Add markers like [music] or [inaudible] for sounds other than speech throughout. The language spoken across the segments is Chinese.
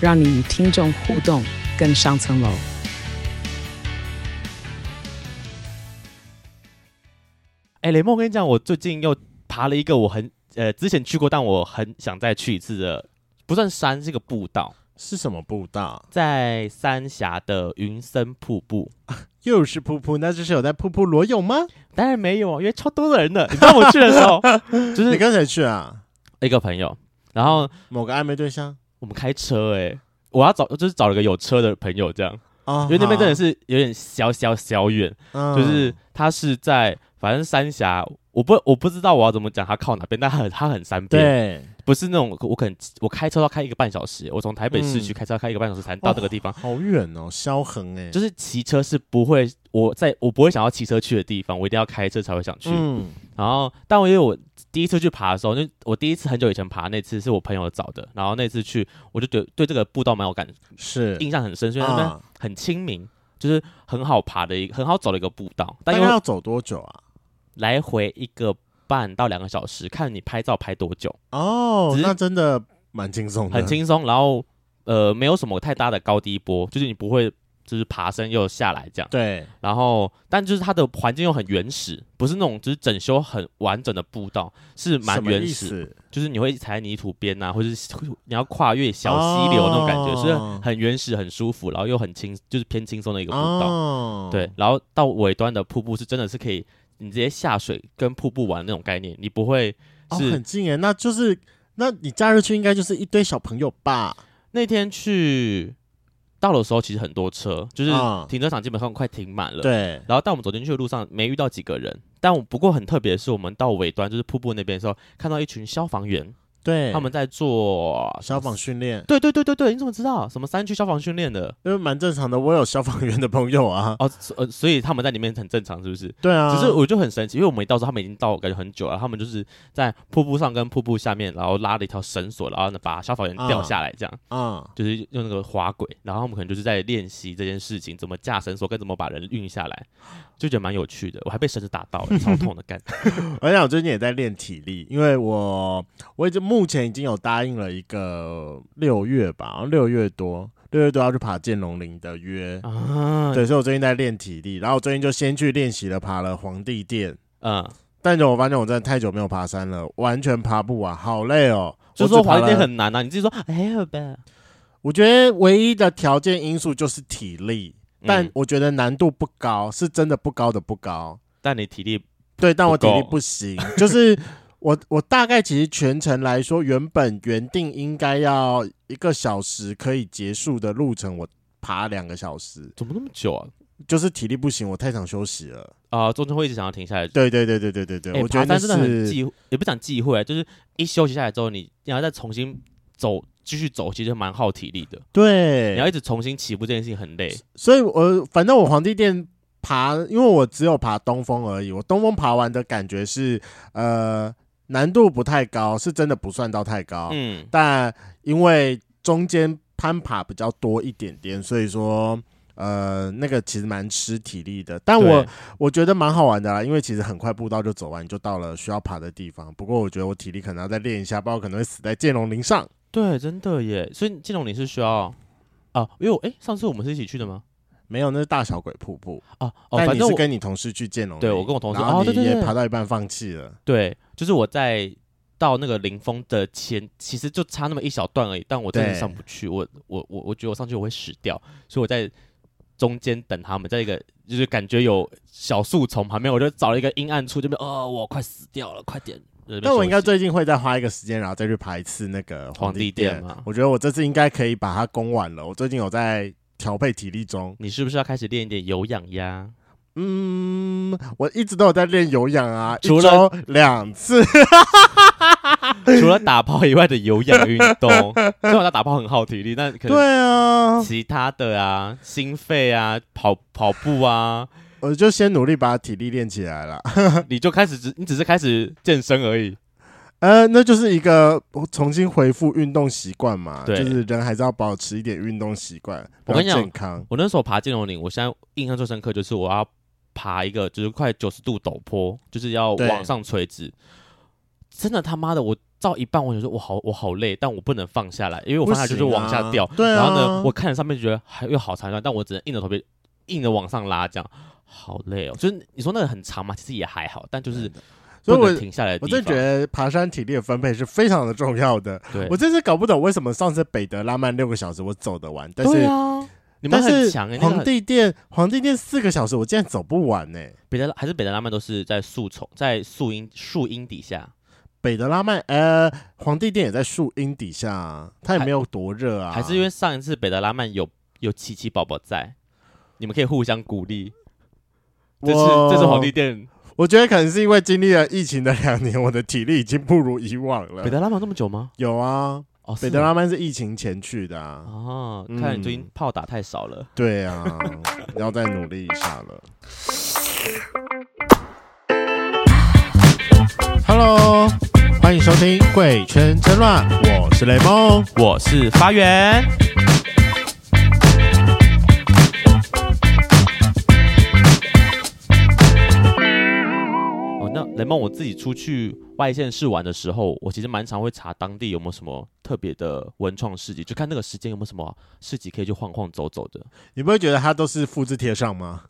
让你与听众互动更上层楼。哎，雷梦，我跟你讲，我最近又爬了一个我很呃之前去过，但我很想再去一次的，不算山，是一个步道。是什么步道？在三峡的云森瀑布。[laughs] 又是瀑布，那就是有在瀑布裸泳吗？当然没有，因为超多的人的。你知道我去的时候，[laughs] 就是你跟谁去啊？一个朋友，然后某个暧昧对象。我们开车哎、欸，我要找就是找了个有车的朋友这样。哦，因为那边真的是有点小小小远，嗯、就是他是在。反正三峡，我不我不知道我要怎么讲，他靠哪边，但它很它很三边，对，不是那种我可能我开车要开一个半小时，我从台北市区开车要开一个半小时才能到这个地方，哦、好远哦，萧横哎，就是骑车是不会，我在我不会想要骑车去的地方，我一定要开车才会想去。嗯，然后，但我因为我第一次去爬的时候，就我第一次很久以前爬那次是我朋友找的，然后那次去我就觉得对这个步道蛮有感，是印象很深，所以那边很亲民，啊、就是很好爬的一个很好走的一个步道。大概要走多久啊？来回一个半到两个小时，看你拍照拍多久哦。那真的蛮轻松的，很轻松。然后呃，没有什么太大的高低波，就是你不会就是爬升又下来这样。对。然后，但就是它的环境又很原始，不是那种就是整修很完整的步道，是蛮原始。就是你会踩泥土边啊，或者是你要跨越小溪流那种感觉，哦、是很原始、很舒服，然后又很轻，就是偏轻松的一个步道。哦、对。然后到尾端的瀑布是真的是可以。你直接下水跟瀑布玩那种概念，你不会是、哦、很近诶，那就是，那你假日去应该就是一堆小朋友吧？那天去到的时候，其实很多车，就是停车场基本上快停满了。对。然后，但我们走进去的路上没遇到几个人，但我不过很特别的是，我们到尾端就是瀑布那边的时候，看到一群消防员。对，他们在做消防训练。对对对对对，你怎么知道？什么山区消防训练的？因为蛮正常的，我有消防员的朋友啊。哦，呃，所以他们在里面很正常，是不是？对啊。只是我就很神奇，因为我们一到时候，他们已经到，感觉很久了。他们就是在瀑布上跟瀑布下面，然后拉了一条绳索，然后呢把消防员吊下来，这样。啊。嗯、就是用那个滑轨，然后他们可能就是在练习这件事情，怎么架绳索，跟怎么把人运下来，就觉得蛮有趣的。我还被绳子打到了，超痛的干。[laughs] 而且我最近也在练体力，因为我我已经目前已经有。答应了一个六月吧，六月多，六月多要去爬剑龙岭的约啊。对，所以我最近在练体力，然后我最近就先去练习了，爬了皇帝殿。嗯，但是我发现我真的太久没有爬山了，完全爬不完，好累哦。就是说皇帝殿很难啊，你自己说还好吧？我觉得唯一的条件因素就是体力，但我觉得难度不高，是真的不高的不高。但你体力对，但我体力不行，就是。我我大概其实全程来说，原本原定应该要一个小时可以结束的路程，我爬两个小时，怎么那么久啊？就是体力不行，我太想休息了啊、呃！中间会一直想要停下来。对对对对对对对，欸、我觉得但真的很忌，也不讲忌讳，就是一休息下来之后，你你要再重新走，继续走，其实蛮耗体力的。对，你要一直重新起步，这件事情很累。所以我反正我皇帝殿爬，因为我只有爬东峰而已，我东峰爬完的感觉是呃。难度不太高，是真的不算到太高。嗯，但因为中间攀爬比较多一点点，所以说呃，那个其实蛮吃体力的。但我我觉得蛮好玩的啦，因为其实很快步道就走完，就到了需要爬的地方。不过我觉得我体力可能要再练一下，不然我可能会死在剑龙林上。对，真的耶。所以金龙你是需要啊，因为我哎，上次我们是一起去的吗？没有，那是大小鬼瀑布啊。哦，反正你是跟你同事去建龙，对我跟我同事，然后你也爬到一半放弃了。对，就是我在到那个林峰的前，其实就差那么一小段而已，但我真的上不去。我我我我觉得我上去我会死掉，所以我在中间等他们，在一个就是感觉有小树丛旁边，我就找了一个阴暗处，这边哦，我快死掉了，快点。那我应该最近会再花一个时间，然后再去排一次那个皇帝殿嘛。我觉得我这次应该可以把它攻完了。我最近有在。调配体力中，你是不是要开始练一点有氧呀？嗯，我一直都有在练有氧啊，除了两次。[laughs] 除了打炮以外的有氧运动，虽然我打炮很耗体力，但可能对啊，其他的啊，心肺啊，跑跑步啊，我就先努力把体力练起来了。[laughs] 你就开始只你只是开始健身而已。呃，那就是一个重新恢复运动习惯嘛，就是人还是要保持一点运动习惯。我跟你讲，我那时候爬金龙岭，我现在印象最深刻就是我要爬一个就是快九十度陡坡，就是要往上垂直。真的他妈的，我到一半我就说我好我好累，但我不能放下来，因为我放下来就是往下掉。对啊，然后呢，我看着上面觉得还又好长一段，但我只能硬着头皮硬着往上拉，这样好累哦。就是你说那个很长嘛，其实也还好，但就是。所以我停下来，我真觉得爬山体力的分配是非常的重要的。对，我真是搞不懂为什么上次北德拉曼六个小时我走得完，但是，啊、但是皇帝殿皇帝殿四个小时我竟然走不完呢、欸？北德还是北德拉曼都是在树丛，在树荫树荫底下。北德拉曼呃，皇帝殿也在树荫底下，它也没有多热啊还。还是因为上一次北德拉曼有有琪琪宝宝在，你们可以互相鼓励。这是这是皇帝殿。我觉得可能是因为经历了疫情的两年，我的体力已经不如以往了。北德拉曼这么久吗？有啊，哦，北德拉曼是疫情前去的啊。哦，看来你最近炮打太少了。嗯、对啊，[laughs] 要再努力一下了。Hello，欢迎收听《贵圈真乱》，我是雷梦，我是发源。雷梦，我自己出去外县市玩的时候，我其实蛮常会查当地有没有什么特别的文创市集，就看那个时间有没有什么市集可以去晃晃走走的。你不会觉得它都是复制贴上吗？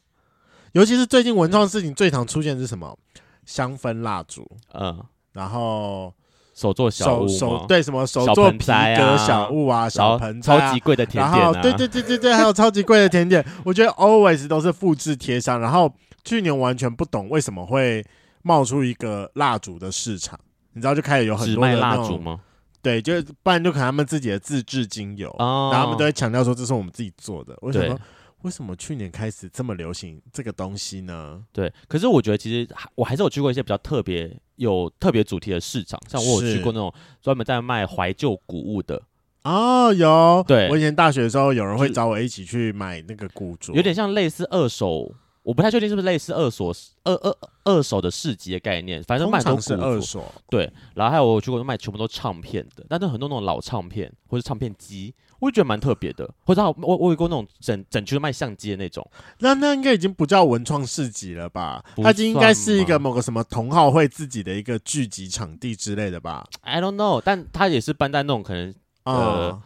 尤其是最近文创事情最常出现的是什么？香氛蜡烛，嗯，然后手做小物，手对什么手做皮革小物啊，小盆栽、啊、超级贵的甜点、啊，对对对对对，还有超级贵的甜点，我觉得 always 都是复制贴上。然后去年完全不懂为什么会。冒出一个蜡烛的市场，你知道就开始有很多的蜡烛吗？对，就不然就可能他们自己的自制精油，哦、然后他们都会强调说这是我们自己做的。为什么？为什么去年开始这么流行这个东西呢？对，可是我觉得其实我还是有去过一些比较特别、有特别主题的市场，像我有去过那种专门在卖怀旧古物的。哦，有。对，我以前大学的时候，有人会找我一起去买那个古着，有点像类似二手。我不太确定是不是类似二手二二二手的市集的概念，反正卖都是二手。对，然后还有我去过卖全部都唱片的，但是很多那种老唱片或者唱片机，我就觉得蛮特别的。或者我我有过那种整整区卖相机的那种，那那应该已经不叫文创市集了吧？它就应该是一个某个什么同好会自己的一个聚集场地之类的吧？I don't know，但它也是搬在那种可能呃。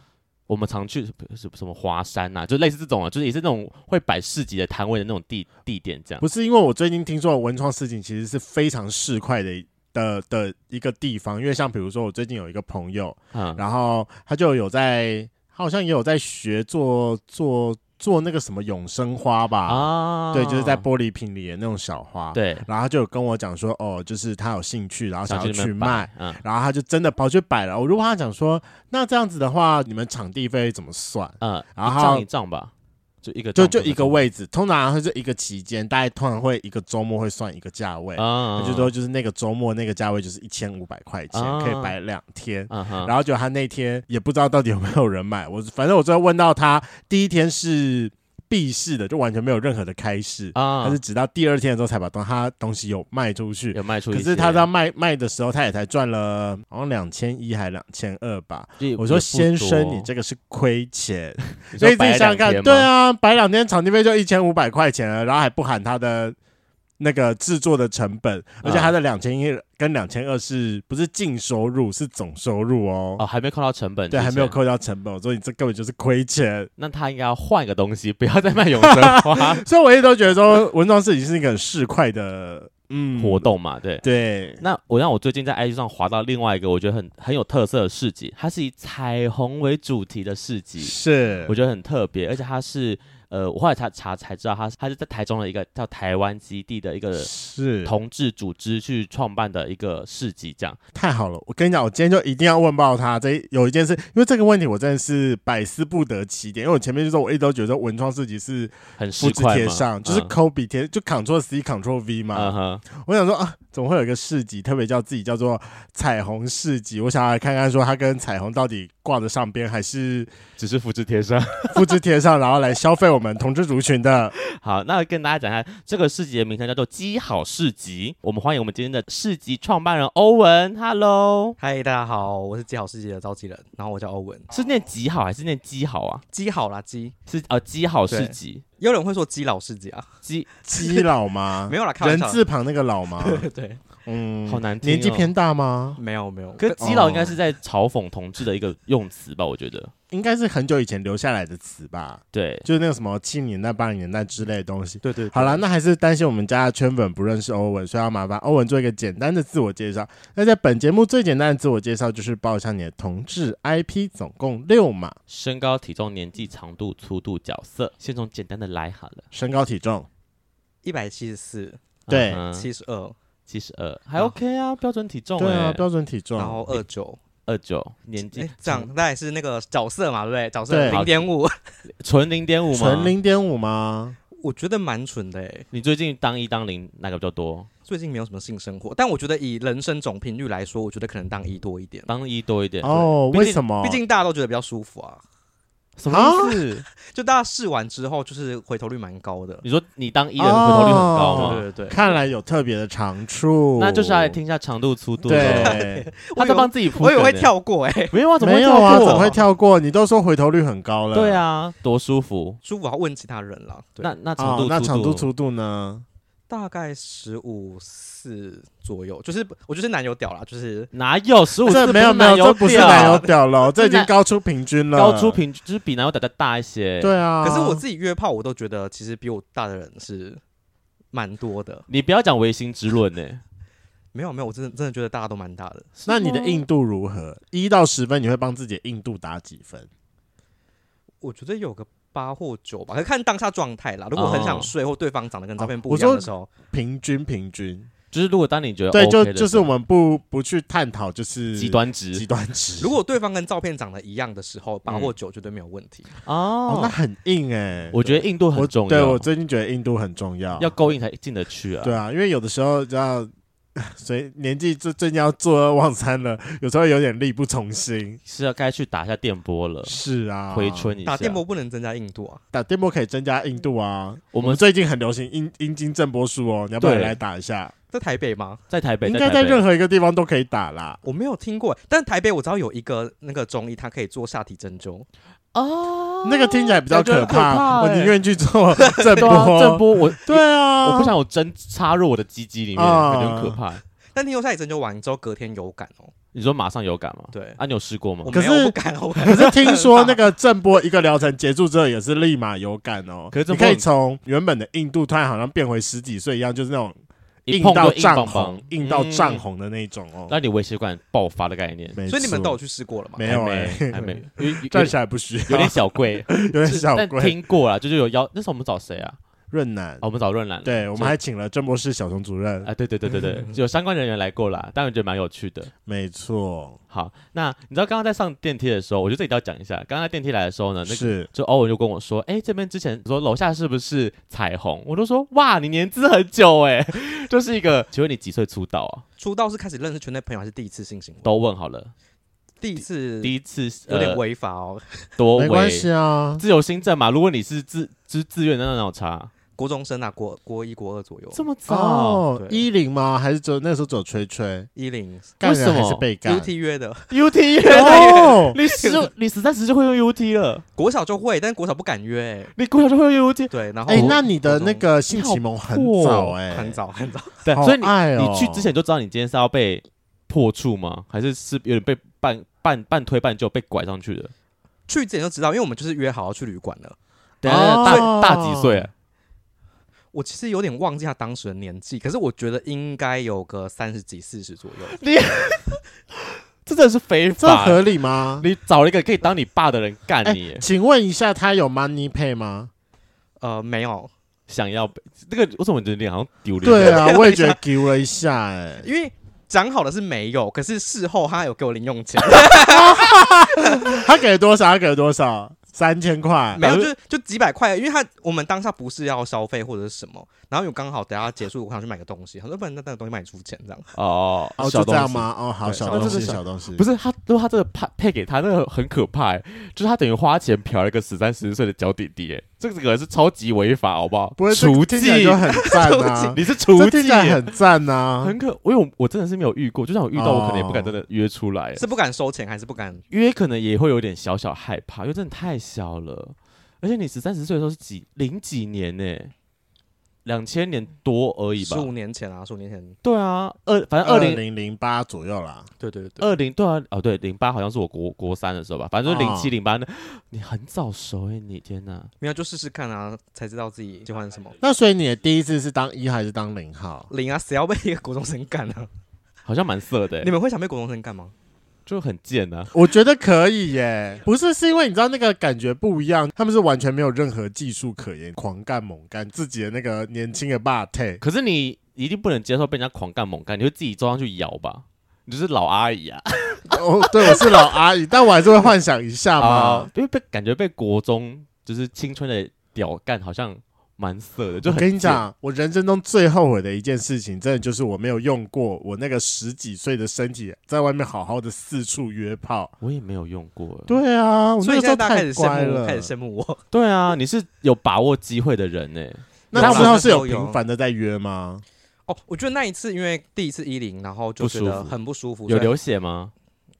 嗯我们常去什什么华山呐、啊，就类似这种啊，就是也是那种会摆市集的摊位的那种地地点，这样。不是因为我最近听说的文创市集其实是非常市侩的的的一个地方，因为像比如说我最近有一个朋友，嗯，然后他就有在，他好像也有在学做做。做那个什么永生花吧，啊，对，就是在玻璃瓶里的那种小花，对。然后他就有跟我讲说，哦，就是他有兴趣，然后想要去卖，嗯，然后他就真的跑去摆了。我如果他讲说，那这样子的话，你们场地费怎么算？嗯，然后账一账吧。就一个就就一个位置，通常会是一个期间，大概通常会一个周末会算一个价位，啊、就说就是那个周末那个价位就是一千五百块钱，啊、可以摆两天，啊、然后就他那天也不知道到底有没有人买，我反正我最后问到他第一天是。闭市的就完全没有任何的开市啊，他是直到第二天的时候才把东他东西有卖出去，有卖出去。可是他在卖卖的时候，他也才赚了好像两千一还两千二吧。我说先生，你这个是亏钱，[laughs] 所以自己想想看，对啊，摆两天场地费就一千五百块钱了，然后还不喊他的。那个制作的成本，而且它的两千一跟两千二是不是净收入？是总收入哦。哦，还没扣到成本。对，还没有扣到成本，所以你这根本就是亏钱。那他应该要换一个东西，不要再卖永生花。[laughs] 所以我一直都觉得说，文创市集是一个很市侩的嗯活动嘛。对对。那我让我最近在 IG 上滑到另外一个我觉得很很有特色的市集，它是以彩虹为主题的市集，是我觉得很特别，而且它是。呃，我后来查查才知道他，他他是在台中的一个叫台湾基地的一个是同志组织去创办的一个市集，这样太好了。我跟你讲，我今天就一定要问爆他。这有一件事，因为这个问题我真的是百思不得其解。因为我前面就说，我一直都觉得文创市集是很复制贴上，就是抠笔贴，就 Ctrl C Ctrl V 嘛。Uh. 我想说啊，怎么会有一个市集，特别叫自己叫做彩虹市集？我想要来看看，说它跟彩虹到底挂得上边，还是只是复制贴上？[laughs] 复制贴上，然后来消费我们同志族群的。好，那跟大家讲一下，这个市集的名称叫做“鸡好市集”。我们欢迎我们今天的市集创办人欧文。Hello，嗨，大家好，我是鸡好市集的召集人，然后我叫欧文。是念“鸡好”还是念“鸡好”啊？“鸡好”啦，“鸡”是呃“鸡好市集”。有人会说“鸡老市集”啊？“鸡鸡老吗？” [laughs] 没有啦，人字旁那个“老”吗？[laughs] 对，对。嗯，好难听。年纪偏大吗？没有没有，可是基佬应该是在嘲讽同志的一个用词吧？我觉得应该是很久以前留下来的词吧。对，就是那个什么七零年代、八零年代之类的东西。对对，对。好了，那还是担心我们家的圈粉不认识欧文，所以要麻烦欧文做一个简单的自我介绍。那在本节目最简单的自我介绍就是报一下你的同志 IP，总共六码：身高、体重、年纪、长度、粗度、角色。先从简单的来好了。身高体重一百七十四，对，七十二。七十二还 OK 啊，标准体重。对啊，标准体重。然后二九二九年纪，这样那也是那个角色嘛，对不对？角色零点五，[laughs] 纯零点五吗？纯零点五吗？我觉得蛮纯的诶。你最近当一当零哪个比较多？最近没有什么性生活，但我觉得以人生总频率来说，我觉得可能当一多一点。当一多一点哦？为什么？毕竟大家都觉得比较舒服啊。什么意思？[laughs] 就大家试完之后，就是回头率蛮高的。你说你当艺人回头率很高吗？对对对，看来有特别的长处。那就是要来听一下长度、粗度。对，[laughs] 他在帮自己铺。我以为会跳过哎，没有啊，怎么没有啊？怎么会跳过？你都说回头率很高了。对啊，多舒服，舒服。要问其他人了。那那长度、那长度、粗度呢？大概十五四左右，就是我就是男友屌啦，就是哪有十五四？没有没有，这不是男友屌了，这已经高出平均了，高出平均就是比男友屌的大一些。对啊，可是我自己约炮，我都觉得其实比我大的人是蛮多的。你不要讲唯心之论呢、欸，没有没有，我真的真的觉得大家都蛮大的。那你的硬度如何？一到十分，你会帮自己的硬度打几分？我觉得有个。八或九吧，可看当下状态啦。如果很想睡，或对方长得跟照片不一样的时候，平均平均，就是如果当你觉得对，就就是我们不不去探讨，就是极端值，极端值。[laughs] 如果对方跟照片长得一样的时候，八或九绝对没有问题。哦，那很硬哎，我觉得硬度很重要。对，我最近觉得硬度很重要，要够硬才进得去啊。对啊，因为有的时候就要。[laughs] 所以年纪最最近要坐二忘三了，有时候有点力不从心，是要该去打一下电波了。是啊，回春一下。打电波不能增加硬度啊，打电波可以增加硬度啊。我们最近很流行阴阴茎震波术哦，你要不要来打一下？在台北吗？在台北，应该在任何一个地方都可以打啦。我没有听过，但台北我知道有一个那个中医，他可以做下体针灸。哦，那个听起来比较可怕，我宁愿去做 [laughs] 震波。震波，我 [laughs] 对啊，我不想有针插入我的鸡鸡里面，感觉很可怕。但听说下一针灸完之后隔天有感哦，你说马上有感吗？对，啊，你有试过吗？我没有不敢，可是听说那个震波一个疗程结束之后也是立马有感哦。可是你可以从原本的硬度突然好像变回十几岁一样，就是那种硬到涨红、硬到涨红的那种哦。那你微血管爆发的概念，所以你们都有去试过了吗？没有哎，还没，[laughs] 站起来不需要，有点小贵，[laughs] 有点小贵。但听过了，就是有邀，那时候我们找谁啊？润南，我们找润南，对，我们还请了郑博士小熊主任，啊，对对对对对，[laughs] 有相关人员来过啦，但我觉得蛮有趣的，没错。好，那你知道刚刚在上电梯的时候，我就自己要讲一下，刚刚在电梯来的时候呢，那个就欧文就跟我说，哎，这边之前说楼下是不是彩虹？我都说哇，你年资很久哎，[laughs] 就是一个，请问你几岁出道啊？出道是开始认识圈内朋友，还是第一次性行为？都问好了，第一次，第一次有点违法哦，多违，没关系啊，自由心证嘛。如果你是自自自愿的，那种差。国中生啊，国国一、国二左右，这么早？哦，一零吗？还是走那时候走吹吹？一零干人还是被干？UT 约的，UT 约的。[laughs] 你十 [laughs] 你十三十就会用 UT 了？国小就会，但是国小不敢约。你国小就会用 UT？对，然后哎，那你的那个性启蒙很早哎，很早很早。对，所以你你去之前就知道你今天是要被破处吗？还是是有点被半半半推半就被拐上去的？去之前就知道，因为我们就是约好要去旅馆了。对，大大几岁？我其实有点忘记他当时的年纪，可是我觉得应该有个三十几、四十左右。你 [laughs] 这真的是非法，这合理吗？你找了一个可以当你爸的人干你？请问一下，他有 money pay 吗？呃，没有想要这个，我怎么觉得你好像丢脸？对啊，我也觉得丢了一下哎，[laughs] 因为讲好的是没有，可是事后他有给我零用钱，[laughs] 他给了多少？他给了多少？三千块，没有，就就几百块，因为他我们当下不是要消费或者是什么，然后又刚好等下结束，我想去买个东西，他说不然那那个东西卖你出钱这样。哦哦，就这样吗？哦，好，小东西，小东西，不是他，如果他这个配配给他，那个很可怕，就是他等于花钱嫖了一个十三十四岁的小弟弟，哎，这个是超级违法，好不好？不会，厨技就很赞啊，[laughs] 你是厨技很赞啊，很可，因为我真的是没有遇过，就算我遇到，我可能也不敢真的约出来，是不敢收钱还是不敢约？可能也会有点小小害怕，因为真的太小了。而且你十三十岁的时候是几零几年呢？两千年多而已吧，十五年前啊，十五年前。对啊，二反正二零零八左右啦。对对对，二零对啊，哦对，零八好像是我国国三的时候吧，反正就零七零八那，你很早熟哎，你天哪！没有就试试看啊，才知道自己喜欢什么。那所以你的第一次是当一还是当零号？零啊，谁要被一个国中生干呢？好像蛮色的。你们会想被国中生干吗？就很贱呐、啊，我觉得可以耶，不是是因为你知道那个感觉不一样，他们是完全没有任何技术可言，狂干猛干自己的那个年轻的霸体。可是你一定不能接受被人家狂干猛干，你会自己坐上去摇吧？你就是老阿姨啊！哦，对，我是老阿姨，但我还是会幻想一下嘛，啊、因为被感觉被国中就是青春的屌干好像。蛮色的，就我跟你讲，我人生中最后悔的一件事情，真的就是我没有用过我那个十几岁的身体，在外面好好的四处约炮。我也没有用过。对啊，我那时候太乖了，开始羡慕我。对啊，你是有把握机会的人呢。那之后是有频繁的在约吗？哦，我觉得那一次因为第一次一零，然后就觉得很不舒服。有流血吗？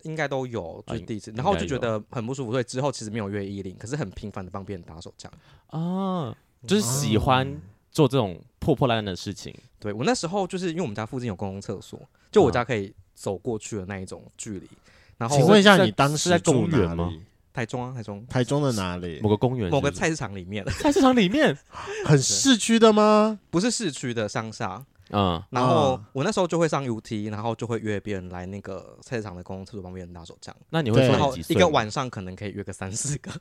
应该都有，就是第一次，然后就觉得很不舒服，所以之后其实没有约一零，可是很频繁的帮别人打手枪啊，就是喜欢。做这种破破烂烂的事情，对，我那时候就是因为我们家附近有公共厕所，就我家可以走过去的那一种距离。然后，请问一下，你当时在公园吗？台中啊，台中，台中的哪里？某个公园，某个菜市场里面。菜市场里面，[laughs] [laughs] 很市区的吗？不是市区的乡下。嗯，然后我那时候就会上 UT，然后就会约别人来那个菜市场的公共厕所帮别人打手枪。那你会说一个晚上可能可以约个三四个，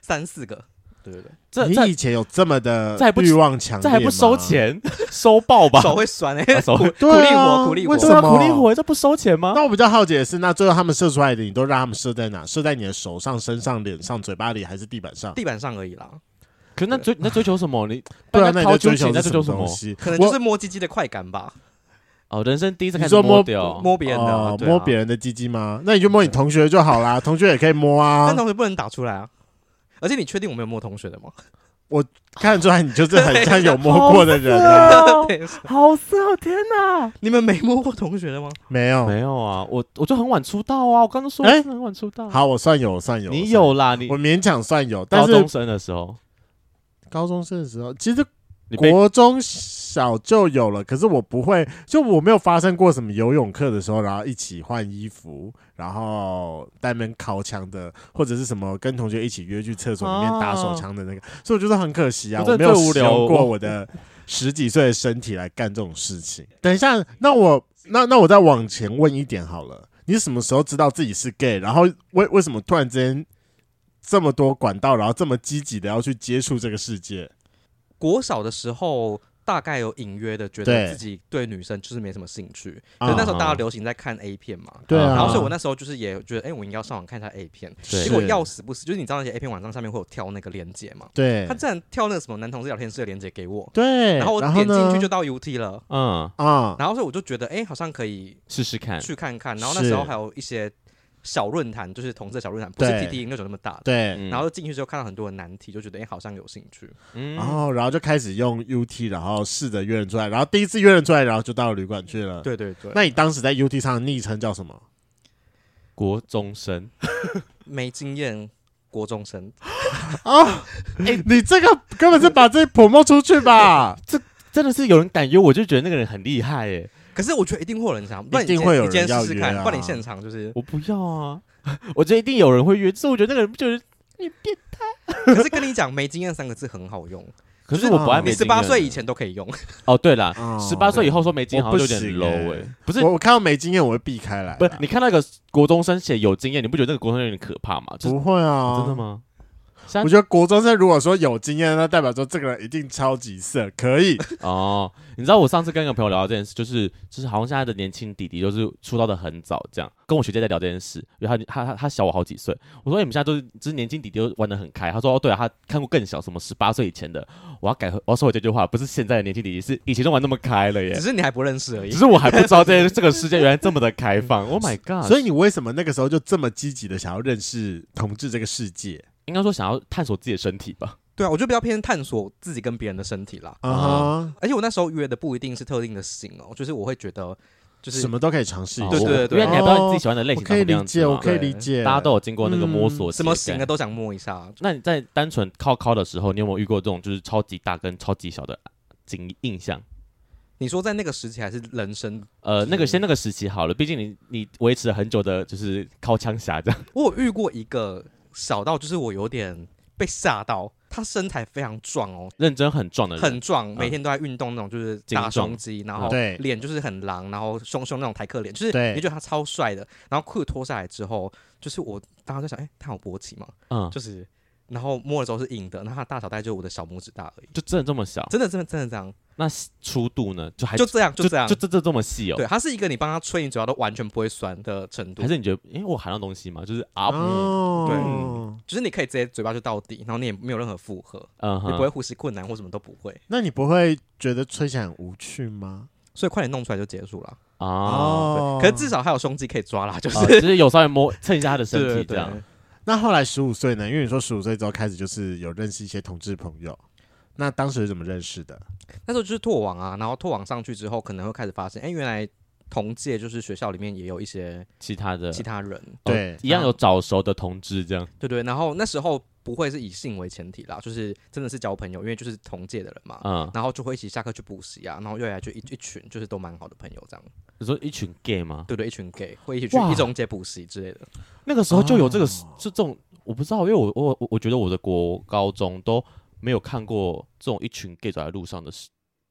三四个。对对对，这你以前有这么的欲望强？这还不收钱，[laughs] 收爆吧，[laughs] 手会酸哎，手会苦力活，苦力活，为什么苦力活？这不收钱吗？那我比较好奇的是，那最后他们射出来的，你都让他们射在哪？射在你的手上、身上、脸上、嘴巴里，还是地板上？地板上而已啦。可是那追你在追求什么？你 [laughs] 对啊，那你在追求什么东西？可能就是摸鸡鸡的快感吧。哦，人生第一次开始摸掉摸别人的，摸别人的鸡鸡吗？那你就摸你同学就好啦，同学也可以摸啊。但同学不能打出来啊。而且你确定我没有摸同学的吗？[laughs] 我看得出来，你就是很 [laughs] 像有摸过的人啊！[laughs] 好色哦！天哪，你们没摸过同学的吗？没有，没有啊！我我就很晚出道啊！我刚刚说，哎，很晚出道。好，我算有，我算有。你有啦，你我勉强算有。高中生的时候，高中生的时候，其实国中小就有了，可是我不会，就我没有发生过什么游泳课的时候，然后一起换衣服。然后带门靠墙的，或者是什么跟同学一起约去厕所里面打手枪的那个，啊、所以我觉得很可惜啊，我没有使用过我的十几岁的身体来干这种事情。等一下，那我那那我再往前问一点好了，你什么时候知道自己是 gay？然后为为什么突然之间这么多管道，然后这么积极的要去接触这个世界？国小的时候。大概有隐约的觉得自己对女生就是没什么兴趣，可是那时候大家流行在看 A 片嘛，对啊，然后所以我那时候就是也觉得，哎，我应该要上网看一下 A 片，结果要死不死，就是你知道那些 A 片网站上面会有跳那个链接嘛，对，他竟然跳那个什么男同志聊天室的链接给我，对，然后我点进去就到 UT 了，嗯。啊，然后所以我就觉得，哎，好像可以试试看，去看看，然后那时候还有一些。小论坛就是同色小论坛，不是 T T 那种那么大的。对，然后进去之后看到很多的难题，就觉得哎，好像有兴趣。嗯，然后然后就开始用 U T，然后试着约人出来，然后第一次约人出来，然后就到了旅馆去了。对对对。那你当时在 U T 上的昵称叫什么？国中生，没经验，国中生。啊，哎，你这个根本是把这 promote 出去吧？[laughs] 这真的是有人敢约，我就觉得那个人很厉害哎。可是我觉得一定会有人想，一定会有人要约啊！换你现场就是，我不要啊！[laughs] 我觉得一定有人会约，所以我觉得那个人不就是你变态？可是跟你讲，没经验三个字很好用。[laughs] 可是我不爱没经验，十八岁以前都可以用。哦，对了，十八岁以后说没经验好像有点 low 哎。不是，我看到没经验我会避开来。不是，你看那个国中生写有经验，你不觉得那个国中生有点可怕吗？不会啊，真的吗？我觉得国中生如果说有经验，那代表说这个人一定超级色，可以 [laughs] 哦。你知道我上次跟一个朋友聊这件事，就是就是好像现在的年轻弟弟就是出道的很早，这样跟我学姐在聊这件事，因为他他他他小我好几岁。我说你们现在都是就是年轻弟弟都玩的很开。他说哦对啊，他看过更小，什么十八岁以前的。我要改，我要说回这句话，不是现在的年轻弟弟，是以前都玩那么开了耶。只是你还不认识而已。只是我还不知道这这个世界原来这么的开放。Oh my god！所以你为什么那个时候就这么积极的想要认识同志这个世界？应该说想要探索自己的身体吧。对啊，我就比较偏探索自己跟别人的身体啦。啊、uh，huh. 而且我那时候约的不一定是特定的型哦，就是我会觉得就是什么都可以尝试。对对对，因为你还不知道你自己喜欢的类型。可以理解，我可以理解。大家都有经过那个摸索、嗯，什么型的都想摸一下。那你在单纯靠靠的时候，你有没有遇过这种就是超级大跟超级小的经印象？你说在那个时期还是人生？呃，那个先那个时期好了，毕竟你你维持了很久的就是靠枪侠这样。我有遇过一个小到就是我有点被吓到，他身材非常壮哦，认真很壮的人，很壮，每天都在运动那种，就是大胸肌，然后脸就是很狼，然后凶凶那种台客脸，就是你觉得他超帅的。然后裤子脱下来之后，就是我当时在想，哎、欸，他有勃起吗？嗯，就是。然后摸的时候是硬的，那它大小大概就我的小拇指大而已，就真的这么小？真的真的真的这样？那粗度呢？就还就这样就这样就这这这么细哦？对，它是一个你帮他吹，你嘴巴都完全不会酸的程度。还是你觉得，因为我含到东西嘛，就是啊，哦、对，就是你可以直接嘴巴就到底，然后你也没有任何负荷，嗯，你不会呼吸困难或什么都不会。那你不会觉得吹起来很无趣吗？所以快点弄出来就结束了哦。可是至少还有胸肌可以抓啦，就是、哦、就是有稍微摸蹭一下他的身体这样。那后来十五岁呢？因为你说十五岁之后开始就是有认识一些同志朋友，那当时是怎么认识的？那时候就是拓网啊，然后拓网上去之后，可能会开始发现，哎、欸，原来同届就是学校里面也有一些其他的其他人，对，哦、一样有早熟的同志这样，对，对对。然后那时候。不会是以性为前提啦，就是真的是交朋友，因为就是同届的人嘛，嗯，然后就会一起下课去补习啊，然后又来就一一群就是都蛮好的朋友这样。你说一群 gay 吗？对对，一群 gay 会一起去一中街补习之类的。那个时候就有这个，是、哦、这种我不知道，因为我我我觉得我的国高中都没有看过这种一群 gay 走在路上的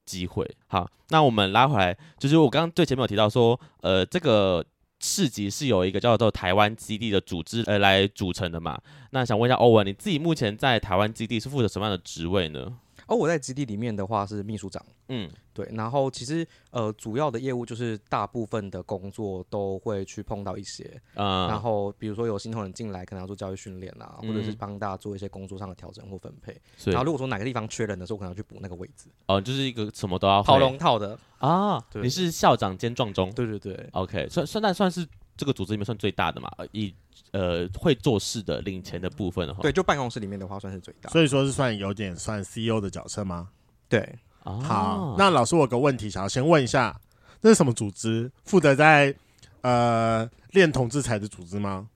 机会。好，那我们拉回来，就是我刚刚最前面有提到说，呃，这个。市集是由一个叫做台湾基地的组织呃来组成的嘛？那想问一下欧文，你自己目前在台湾基地是负责什么样的职位呢？哦，我在基地里面的话是秘书长。嗯，对。然后其实呃主要的业务就是大部分的工作都会去碰到一些。嗯。然后比如说有新同仁进来，可能要做教育训练啊，嗯、或者是帮大家做一些工作上的调整或分配。是。然后如果说哪个地方缺人的时候，我可能要去补那个位置。哦，就是一个什么都要跑龙套的啊。对。你是校长兼撞钟。对对对。OK，算算那算是这个组织里面算最大的嘛？以呃会做事的领钱的部分的话，对，就办公室里面的话算是最大。所以说是算有点算 CEO 的角色吗？对，好，那老师，我有个问题想要先问一下，那是什么组织？负责在呃练同制裁的组织吗？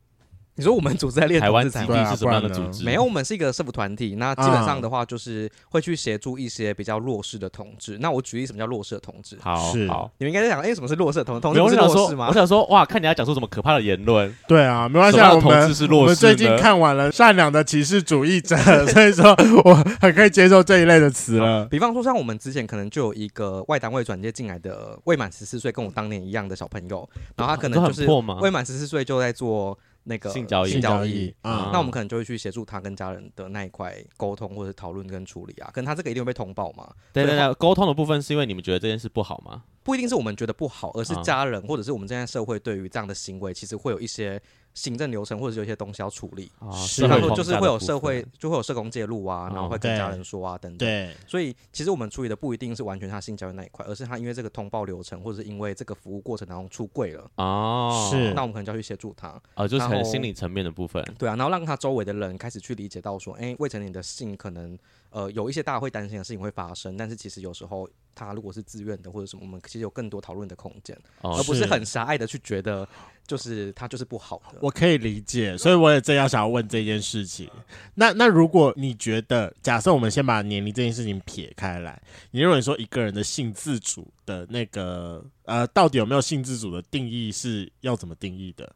你说我们组织在练台湾基地是什么样的组织？没有，我们是一个社服团体。那基本上的话，就是会去协助一些比较弱势的同志。那我举例什么叫弱势的同志？好，是好，你们应该在想，哎，什么是弱势的同志？同志是弱势吗？我想说，哇，看你要讲出什么可怕的言论。[laughs] 对啊，没关系，我们我们最近看完了《善良的歧视主义者》，[laughs] 所以说我很可以接受这一类的词了。比方说，像我们之前可能就有一个外单位转接进来的未满十四岁，跟我当年一样的小朋友，然后他可能就是未满十四岁就在做。那个性交易，性交易啊，那我们可能就会去协助他跟家人的那一块沟通或者讨论跟处理啊，可能他这个一定会被通报嘛。对对对，沟通的部分是因为你们觉得这件事不好吗？不一定是我们觉得不好，而是家人或者是我们现在社会对于这样的行为，其实会有一些。行政流程或者是有些东西要处理，比方说就是会有社会就会有社工介入啊，然后会跟家人说啊等等。对，所以其实我们处理的不一定是完全他性教育那一块，而是他因为这个通报流程或者是因为这个服务过程当中出柜了哦，是，那我们可能就要去协助他。啊，就是很心理层面的部分。对啊，然后让他周围的人开始去理解到说，哎，未成年的性可能呃有一些大家会担心的事情会发生，但是其实有时候。他如果是自愿的或者什么，我们其实有更多讨论的空间，哦、而不是很狭隘的去觉得就是他就是不好的。我可以理解，所以我也正要想要问这件事情。那那如果你觉得，假设我们先把年龄这件事情撇开来，你认为说一个人的性自主的那个呃，到底有没有性自主的定义是要怎么定义的？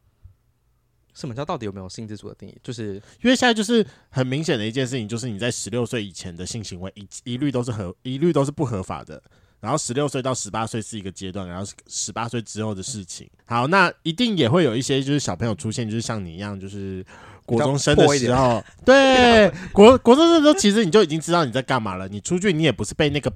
什么叫到底有没有性自主的定义？就是因为现在就是很明显的一件事情，就是你在十六岁以前的性行为一一律都是合一律都是不合法的。然后十六岁到十八岁是一个阶段，然后十八岁之后的事情。好，那一定也会有一些就是小朋友出现，就是像你一样，就是国中生的时候，对，国国中生的时候，其实你就已经知道你在干嘛了。你出去，你也不是被那个，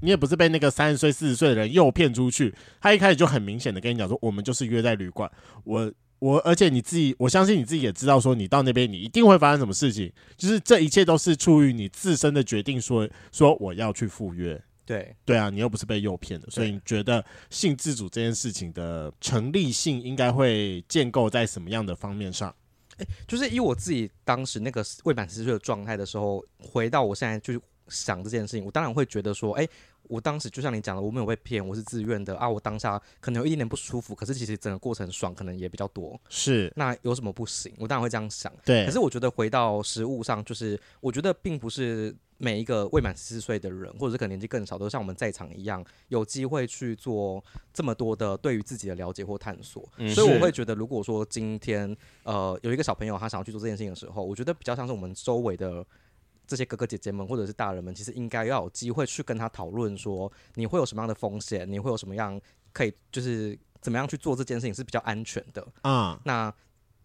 你也不是被那个三十岁、四十岁的人诱骗出去。他一开始就很明显的跟你讲说，我们就是约在旅馆。我我，而且你自己，我相信你自己也知道，说你到那边你一定会发生什么事情。就是这一切都是出于你自身的决定说，说说我要去赴约。对对啊，你又不是被诱骗的，所以你觉得性自主这件事情的成立性应该会建构在什么样的方面上？诶，就是以我自己当时那个未满十岁的状态的时候，回到我现在就想这件事情，我当然会觉得说，诶，我当时就像你讲的，我没有被骗，我是自愿的啊，我当下可能有一点点不舒服，可是其实整个过程爽可能也比较多，是，那有什么不行？我当然会这样想，对。可是我觉得回到实物上，就是我觉得并不是。每一个未满十四岁的人，或者是可能年纪更少，都像我们在场一样，有机会去做这么多的对于自己的了解或探索。嗯、所以我会觉得，如果说今天呃有一个小朋友他想要去做这件事情的时候，我觉得比较像是我们周围的这些哥哥姐姐们或者是大人们，其实应该要有机会去跟他讨论说，你会有什么样的风险，你会有什么样可以就是怎么样去做这件事情是比较安全的啊。嗯、那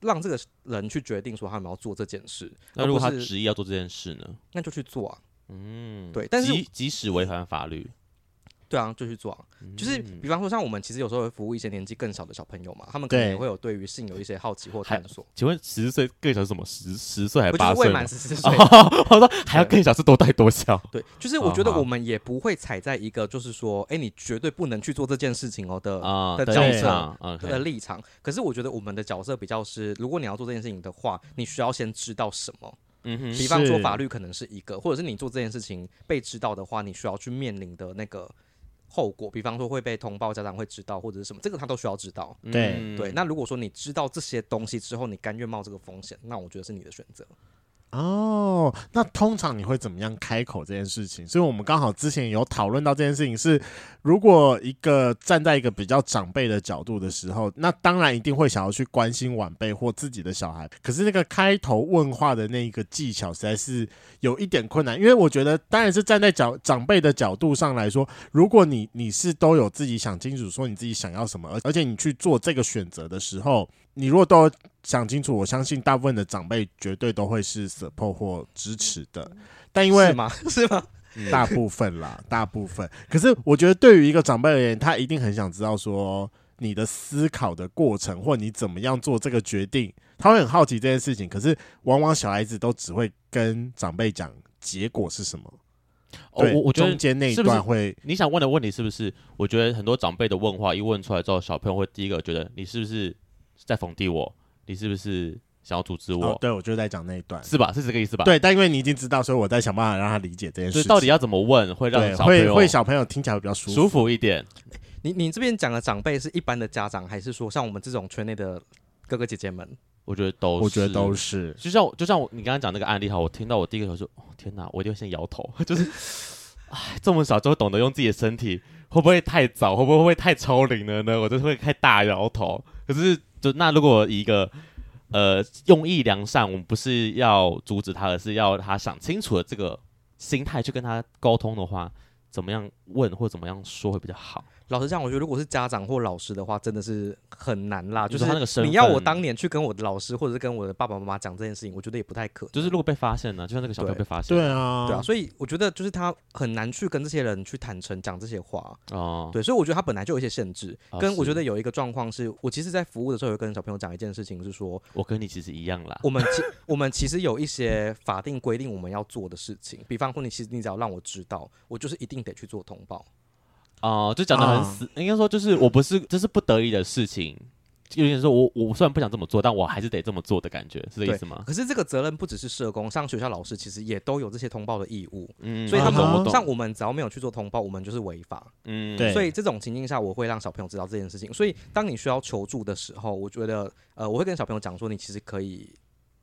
让这个人去决定说他有没有做这件事。那如果他执意要做这件事呢？那就去做啊。嗯，对，但是即即使违反法律，对啊，就去做就是比方说，像我们其实有时候会服务一些年纪更小的小朋友嘛，他们可能也会有对于性有一些好奇或探索。请问十岁更小是什么？十十岁还是八岁？未满十四岁。[laughs] 我说还要更小是多大多小？[laughs] 对，就是我觉得我们也不会踩在一个就是说，哎、欸，你绝对不能去做这件事情哦的、啊、的角色啊的立场。可是我觉得我们的角色比较是，如果你要做这件事情的话，你需要先知道什么。嗯哼，比方说法律可能是一个，是或者是你做这件事情被知道的话，你需要去面临的那个后果，比方说会被通报，家长会知道，或者是什么，这个他都需要知道。对、嗯、对，那如果说你知道这些东西之后，你甘愿冒这个风险，那我觉得是你的选择。哦，那通常你会怎么样开口这件事情？所以我们刚好之前有讨论到这件事情是，如果一个站在一个比较长辈的角度的时候，那当然一定会想要去关心晚辈或自己的小孩。可是那个开头问话的那一个技巧实在是有一点困难，因为我觉得当然是站在长长辈的角度上来说，如果你你是都有自己想清楚说你自己想要什么，而而且你去做这个选择的时候。你如果都想清楚，我相信大部分的长辈绝对都会是 support 或支持的。但因为是吗？[laughs] 是吗？大部分啦，大部分。可是我觉得，对于一个长辈而言，他一定很想知道说你的思考的过程，或你怎么样做这个决定，他会很好奇这件事情。可是往往小孩子都只会跟长辈讲结果是什么。哦，我我觉得中间那一段会，你想问的问题是不是？我觉得很多长辈的问话一问出来之后，小朋友会第一个觉得你是不是？在否定我，你是不是想要阻止我？哦、对，我就在讲那一段，是吧？是这个意思吧？对，但因为你已经知道，所以我在想办法让他理解这件事。到底要怎么问会让小朋友会会小朋友听起来会比较舒服舒服一点？你你这边讲的长辈是一般的家长，还是说像我们这种圈内的哥哥姐姐们？我觉得都，我觉得都是。就像就像我你刚刚讲那个案例哈，我听到我第一个时候说，哦，天哪，我一定会先摇头，[laughs] 就是，哎，这么小就会懂得用自己的身体，会不会太早？会不会会不会太超龄了呢？我就会太大摇头。可是。就那如果一个呃用意良善，我们不是要阻止他，而是要他想清楚的这个心态去跟他沟通的话，怎么样问或怎么样说会比较好？老实讲，我觉得如果是家长或老师的话，真的是很难啦。就是他那个你要我当年去跟我的老师或者是跟我的爸爸妈妈讲这件事情，我觉得也不太可能。就是如果被发现了，就像那个小朋友被发现，对啊，对啊，所以我觉得就是他很难去跟这些人去坦诚讲这些话哦。对，所以我觉得他本来就有一些限制。跟我觉得有一个状况是，我其实，在服务的时候有跟小朋友讲一件事情，是说我跟你其实一样啦。我们其我们其实有一些法定规定我们要做的事情，比方说你其实你只要让我知道，我就是一定得去做通报。哦、呃，就讲的很死，啊、应该说就是我不是，这是不得已的事情，有点说我我虽然不想这么做，但我还是得这么做的感觉，是这意思吗？可是这个责任不只是社工，像学校老师其实也都有这些通报的义务，嗯，所以他们、啊、像我们只要没有去做通报，我们就是违法，嗯，对。所以这种情境下，我会让小朋友知道这件事情。所以当你需要求助的时候，我觉得呃，我会跟小朋友讲说，你其实可以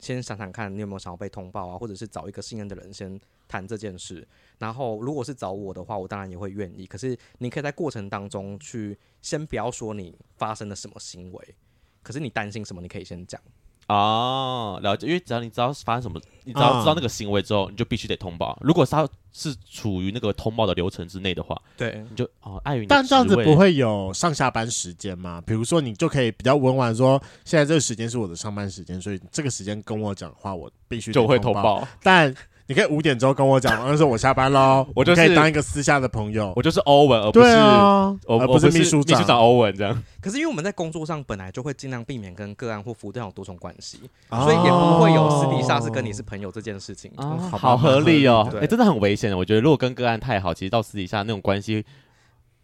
先想想看，你有没有想要被通报啊，或者是找一个信任的人先谈这件事。然后，如果是找我的话，我当然也会愿意。可是，你可以在过程当中去先不要说你发生了什么行为，可是你担心什么，你可以先讲。哦，了解，因为只要你知道发生什么，你只要知道那个行为之后，你就必须得通报。如果他是处于那个通报的流程之内的话，对，你就哦，碍于你。但这样子不会有上下班时间吗？比如说，你就可以比较委婉说，现在这个时间是我的上班时间，所以这个时间跟我讲话，我必须就会通报。但你可以五点钟跟我讲，那时候我下班喽，[laughs] 我就可以当一个私下的朋友，我就是欧文，而不是而不是秘书秘书长欧文这样。可是因为我们在工作上本来就会尽量避免跟个案或服务对象有多重关系，所以也不会有私底下是跟你是朋友这件事情。好合理哦，哎，真的很危险。我觉得如果跟个案太好，其实到私底下那种关系，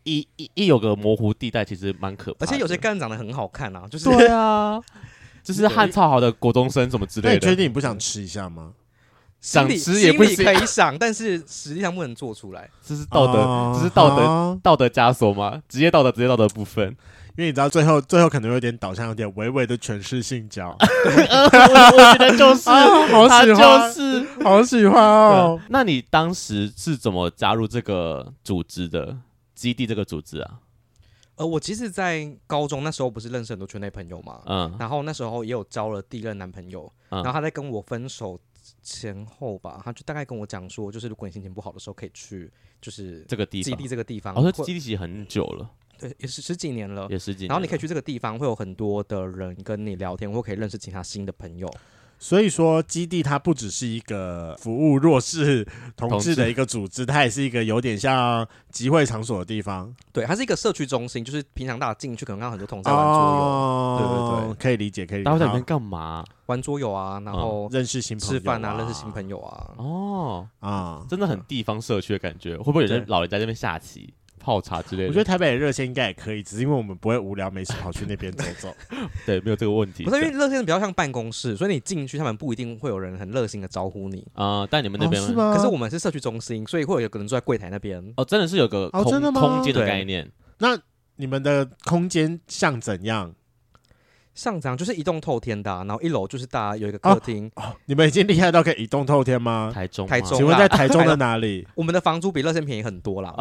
一一一有个模糊地带，其实蛮可怕。而且有些个案长得很好看啊，就是对啊，[laughs] 就是汉超好的国中生什么之类的。你确定你不想吃一下吗？想吃也不行，可以想，但是实际上不能做出来。这是道德，这是道德道德枷锁吗？职业道德、职业道德部分，因为你知道，最后最后可能有点导向，有点微微的诠释性交。[laughs] 我觉得就是，好喜欢，就是好喜欢哦。那你当时是怎么加入这个组织的？基地这个组织啊？呃，我其实，在高中那时候不是认识很多圈内朋友嘛，嗯，然后那时候也有交了第一任男朋友，然后他在跟我分手。前后吧，他就大概跟我讲说，就是如果你心情不好的时候，可以去就是这个地方基地这个地方。我说基地其实很久了，对，也是十几年了，也十几年。然后你可以去这个地方，会有很多的人跟你聊天，或可以认识其他新的朋友。所以说，基地它不只是一个服务弱势同志的一个组织，它也是一个有点像集会场所的地方。对，它是一个社区中心，就是平常大家进去可能看到很多同志在玩桌游，哦、对对对，可以理解，可以理解。大家在里面干嘛？玩桌游啊，然后认识新朋友、吃饭啊，认识新朋友啊。哦啊，真的很地方社区的感觉。会不会有人老人在那边下棋？泡茶之类的，我觉得台北的热线应该也可以，只是因为我们不会无聊没事跑去那边走走。[laughs] 对，没有这个问题。不是因为热线比较像办公室，所以你进去，他们不一定会有人很热心的招呼你啊。但你们那边是吗？可是我们是社区中心，所以会有可能坐在柜台那边。哦，真的是有个空空间的概念。那你们的空间像怎样？上涨就是一栋透天的，然后一楼就是大家有一个客厅。你们已经厉害到可以一栋透天吗？台中，台中。请问在台中的哪里？[laughs] 我们的房租比乐天便宜很多啦。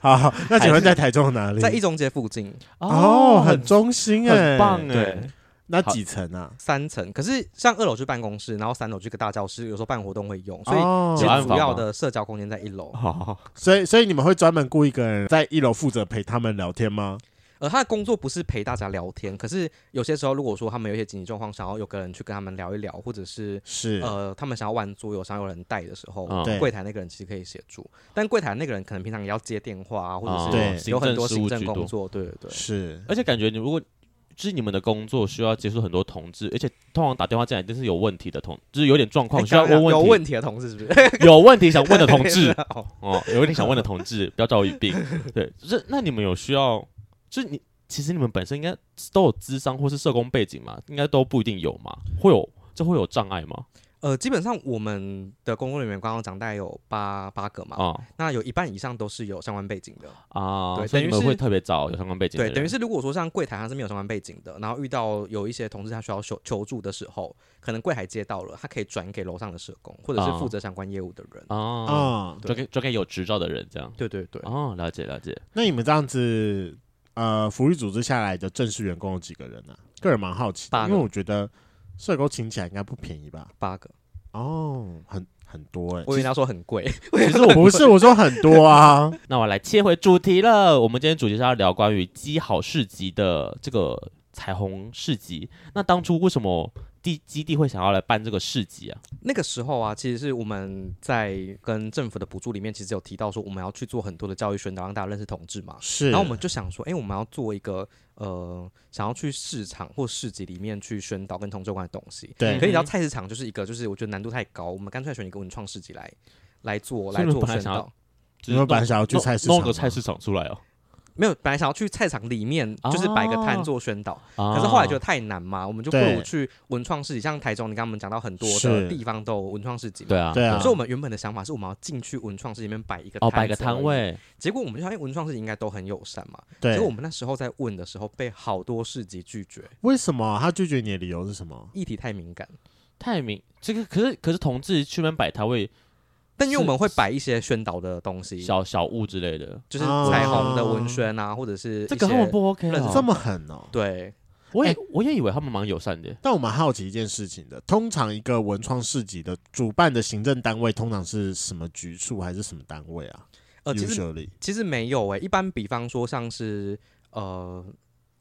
好，那请问在台中哪里？在一中街附近。哦，很中心哎，很棒哎。对，那几层啊？三层。可是像二楼就是办公室，然后三楼就是个大教室，有时候办活动会用，所以其实主要的社交空间在一楼。好，所以所以你们会专门雇一个人在一楼负责陪他们聊天吗？呃，他的工作不是陪大家聊天，可是有些时候，如果说他们有一些紧急状况，想要有个人去跟他们聊一聊，或者是是呃，他们想要玩桌游，想要有人带的时候，柜台那个人其实可以协助。但柜台那个人可能平常也要接电话啊，或者是有很多行政工作，对对对，是。而且感觉你如果就是你们的工作需要接触很多同志，而且通常打电话进来一定是有问题的同，就是有点状况需要问问题，有问题的同志是不是？[laughs] 有问题想问的同志 [laughs] 哦，有问题想问的同志，不要找我语病。对，就是那你们有需要，就是你。其实你们本身应该都有咨商或是社工背景嘛，应该都不一定有嘛，会有这会有障碍吗？呃，基本上我们的工作人员刚刚讲大概有八八个嘛，哦、那有一半以上都是有相关背景的啊，对，所以你们会特别找有相关背景的。对，等于是如果说像柜台他是没有相关背景的，然后遇到有一些同志他需要求求助的时候，可能柜台接到了，他可以转给楼上的社工或者是负责相关业务的人啊，转给转给有执照的人这样。对对对，哦，了解了解。那你们这样子。呃，福利组织下来的正式员工有几个人呢？个人蛮好奇，因为我觉得社工请起来应该不便宜吧？八个哦，很很多哎。我以为他说很贵，[laughs] 其实我不是，我说很多啊。[laughs] 那我来切回主题了，我们今天主题是要聊关于基好市集的这个彩虹市集。那当初为什么？地基地会想要来办这个市集啊？那个时候啊，其实是我们在跟政府的补助里面，其实有提到说，我们要去做很多的教育宣导，让大家认识同志嘛。是。然后我们就想说，哎、欸，我们要做一个呃，想要去市场或市集里面去宣导跟同志有关的东西。对。可以，你知道菜市场就是一个，就是我觉得难度太高，我们干脆选一个文创市集来来做来做宣导。你们本来想要去菜市场，弄个菜市场出来哦。没有，本来想要去菜场里面，就是摆个摊做宣导，可是后来觉得太难嘛，我们就不如去文创市集，像台中，你刚刚我们讲到很多的地方都有文创市集，对啊，对啊，所以我们原本的想法是我们要进去文创市集里面摆一个哦，摆个摊位，结果我们就发现文创市集应该都很友善嘛，对，结果我们那时候在问的时候被好多市集拒绝，为什么？他拒绝你的理由是什么？议题太敏感，太敏，这个可是可是同志去那边摆摊位。但因为我们会摆一些宣导的东西，小小物之类的，就是彩虹的文宣啊，或者是这个根本不 OK，这么狠哦。对，我也、欸、我也以为他们蛮友善的，但我蛮好奇一件事情的，通常一个文创市集的主办的行政单位通常是什么局处还是什么单位啊？呃，其实其实没有诶、欸，一般比方说像是呃。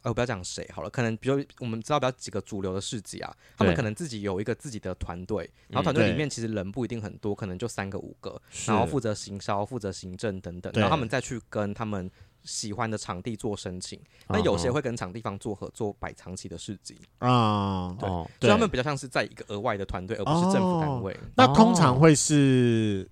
呃，不要讲谁好了，可能比如我们知道比较几个主流的市集啊，他们可能自己有一个自己的团队，然后团队里面其实人不一定很多，可能就三个五个，然后负责行销、负责行政等等，然后他们再去跟他们喜欢的场地做申请。那有些会跟场地方做合作，摆长期的市集。啊，对，所以他们比较像是在一个额外的团队，而不是政府单位。那通常会是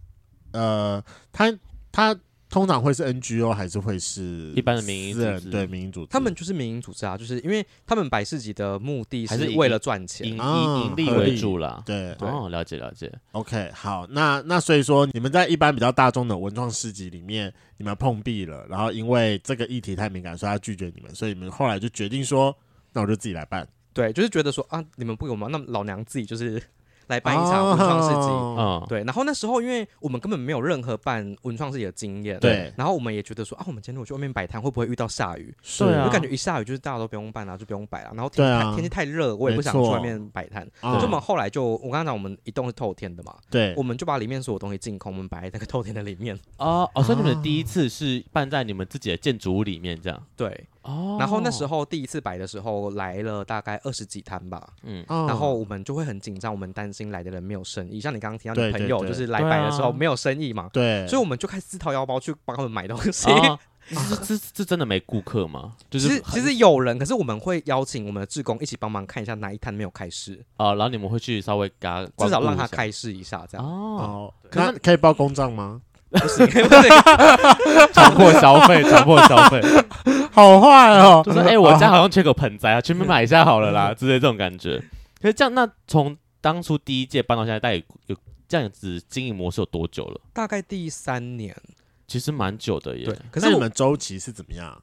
呃，他他。通常会是 NGO 还是会是一般的民营组织？对，民营组织，他们就是民营组织啊，就是因为他们摆市集的目的是为了赚钱，以盈利为主了。对，哦，了解了解。OK，好，那那所以说，你们在一般比较大众的文创市集里面，你们碰壁了，然后因为这个议题太敏感，所以他拒绝你们，所以你们后来就决定说，那我就自己来办。对，就是觉得说啊，你们不给我们，那老娘自己就是。来办一场文创市集，嗯，对。然后那时候，因为我们根本没有任何办文创市集的经验，对。然后我们也觉得说啊，我们今天如果去外面摆摊，会不会遇到下雨？对啊。就感觉一下雨，就是大家都不用办了，就不用摆了。然后天天气太热，我也不想去外面摆摊。所以我们后来就，我刚刚讲，我们一栋是透天的嘛，对。我们就把里面所有东西净空，我们摆在那个透天的里面。哦哦，所以你们第一次是办在你们自己的建筑物里面，这样？对。哦，然后那时候第一次摆的时候来了大概二十几摊吧，嗯，然后我们就会很紧张，我们担心来的人没有生意，像你刚刚提到你朋友就是来摆的时候没有生意嘛，对，所以我们就开始自掏腰包去帮他们买东西。这这这真的没顾客吗？就是其实其实有人，可是我们会邀请我们的志工一起帮忙看一下哪一摊没有开市。啊，然后你们会去稍微给他至少让他开市一下这样。哦。可可以报公账吗？不行，不行，强迫消费，强迫消费，[laughs] 好坏哦！就是哎、欸，我家好像缺个盆栽啊，全部买一下好了啦，之类这种感觉。可是这样，那从当初第一届搬到现在，大概有这样子经营模式有多久了？大概第三年，其实蛮久的耶。对，可是你们周期是怎么样？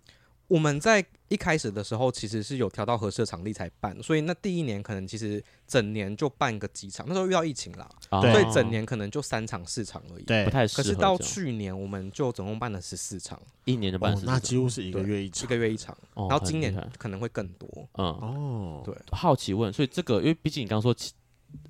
我们在一开始的时候，其实是有调到合适的场地才办，所以那第一年可能其实整年就办个几场，那时候遇到疫情啦，哦、所以整年可能就三场四场而已，对，不太适合。可是到去年，我们就总共办了十四场，一年的办、哦，那几乎是一个月一场，一个月一场，然后今年可能会更多，嗯，哦，对。好奇问，所以这个，因为毕竟你刚刚说，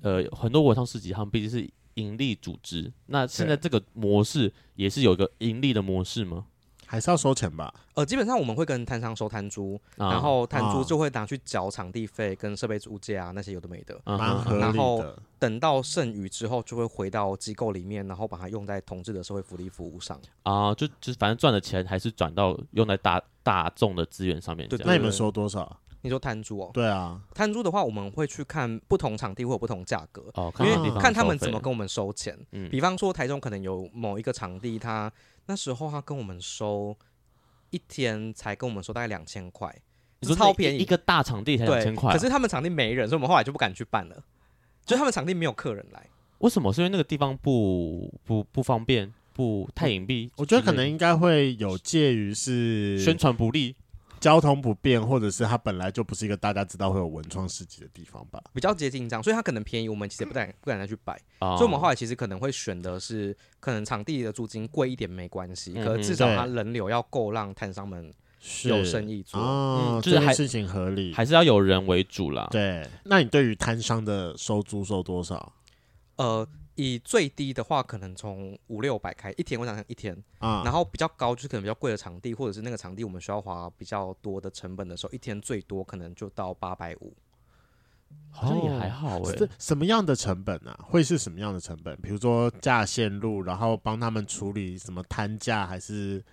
呃，很多文创市集他们毕竟是盈利组织，那现在这个模式也是有一个盈利的模式吗？还是要收钱吧。呃，基本上我们会跟摊商收摊租，啊、然后摊租就会拿去缴场地费跟设备租借啊，那些有的没的。蛮合理的。然后等到剩余之后，就会回到机构里面，然后把它用在同志的社会福利服务上。啊，就就反正赚的钱还是转到用在大大众的资源上面。对，那你们收多少？你说摊租哦？对啊，摊租的话，我们会去看不同场地会有不同价格，哦、因为看他们怎么跟我们收钱。嗯、比方说台中可能有某一个场地，他那时候他跟我们收。一天才跟我们收大概两千块，超便宜，一个大场地才两千块。可是他们场地没人，所以我们后来就不敢去办了。就他们场地没有客人来，为什么？是因为那个地方不不不方便，不太隐蔽。我觉得可能应该会有介于是宣传不力。交通不便，或者是它本来就不是一个大家知道会有文创市集的地方吧，比较接近这样，所以它可能便宜，我们其实不敢不敢再去摆，哦、所以我们后来其实可能会选的是，可能场地的租金贵一点没关系，嗯、可是至少它人流要够让摊商们有生意做，哦、嗯，就是还事情合理，还是要有人为主啦。对，那你对于摊商的收租收多少？呃。以最低的话，可能从五六百开一天，我想想一天啊，然后比较高就是可能比较贵的场地，或者是那个场地我们需要花比较多的成本的时候，一天最多可能就到八百五，好像也还好哎、欸。什么样的成本啊？会是什么样的成本？比如说架线路，然后帮他们处理什么摊架，还是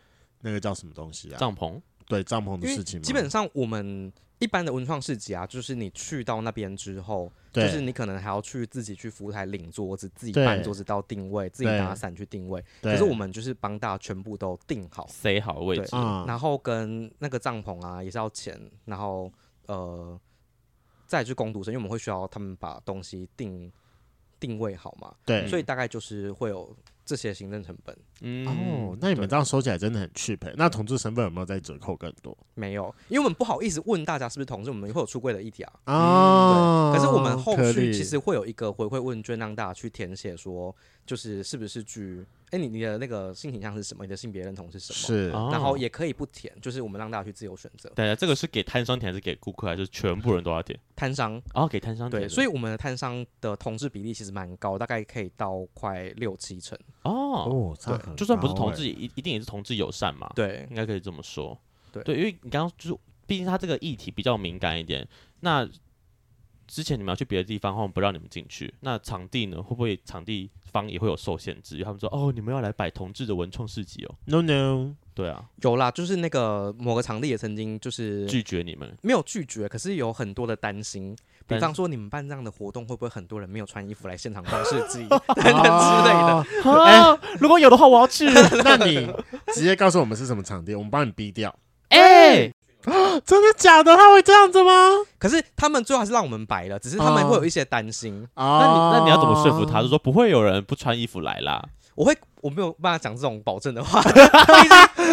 那个叫什么东西啊？帐篷？对，帐篷的事情。基本上我们。一般的文创市集啊，就是你去到那边之后，就是你可能还要去自己去服务台领桌子，自己搬桌子到定位，自己拿伞去定位。可是我们就是帮大家全部都定好，塞好位置，嗯、然后跟那个帐篷啊也是要钱，然后呃再去攻读生，因为我们会需要他们把东西定定位好嘛。对，所以大概就是会有。这些行政成本，嗯哦，那你们这样收起来真的很 cheap，欸。那同志身份有没有在折扣更多？没有，因为我们不好意思问大家是不是同志，我们会有出柜的议题啊。哦，对。可是我们后续其实会有一个回馈问卷，让大家去填写，说就是是不是具哎，你你的那个性倾向是什么？你的性别认同是什么？是，然后也可以不填，就是我们让大家去自由选择。对啊，这个是给摊商填还是给顾客，还是全部人都要填？摊商，然后给摊商填。对，所以我们的摊商的同志比例其实蛮高，大概可以到快六七成。哦哦，对，就算不是同志，一一定也是同志友善嘛。对，应该可以这么说。对对，因为你刚刚就是，毕竟他这个议题比较敏感一点，那。之前你们要去别的地方，他们不让你们进去。那场地呢？会不会场地方也会有受限制？他们说：“哦，你们要来摆同志的文创市集哦。” No no，对啊，有啦，就是那个某个场地也曾经就是拒绝你们，没有拒绝，可是有很多的担心。比方说，你们办这样的活动，会不会很多人没有穿衣服来现场逛市集等等之类的？如果有的话，我要去。那你 [laughs] 直接告诉我们是什么场地，我们帮你逼掉。哎、欸。真的假的？他会这样子吗？可是他们最后还是让我们白了，只是他们会有一些担心。啊，那你那你要怎么说服他？就说不会有人不穿衣服来啦。我会，我没有办法讲这种保证的话。[laughs]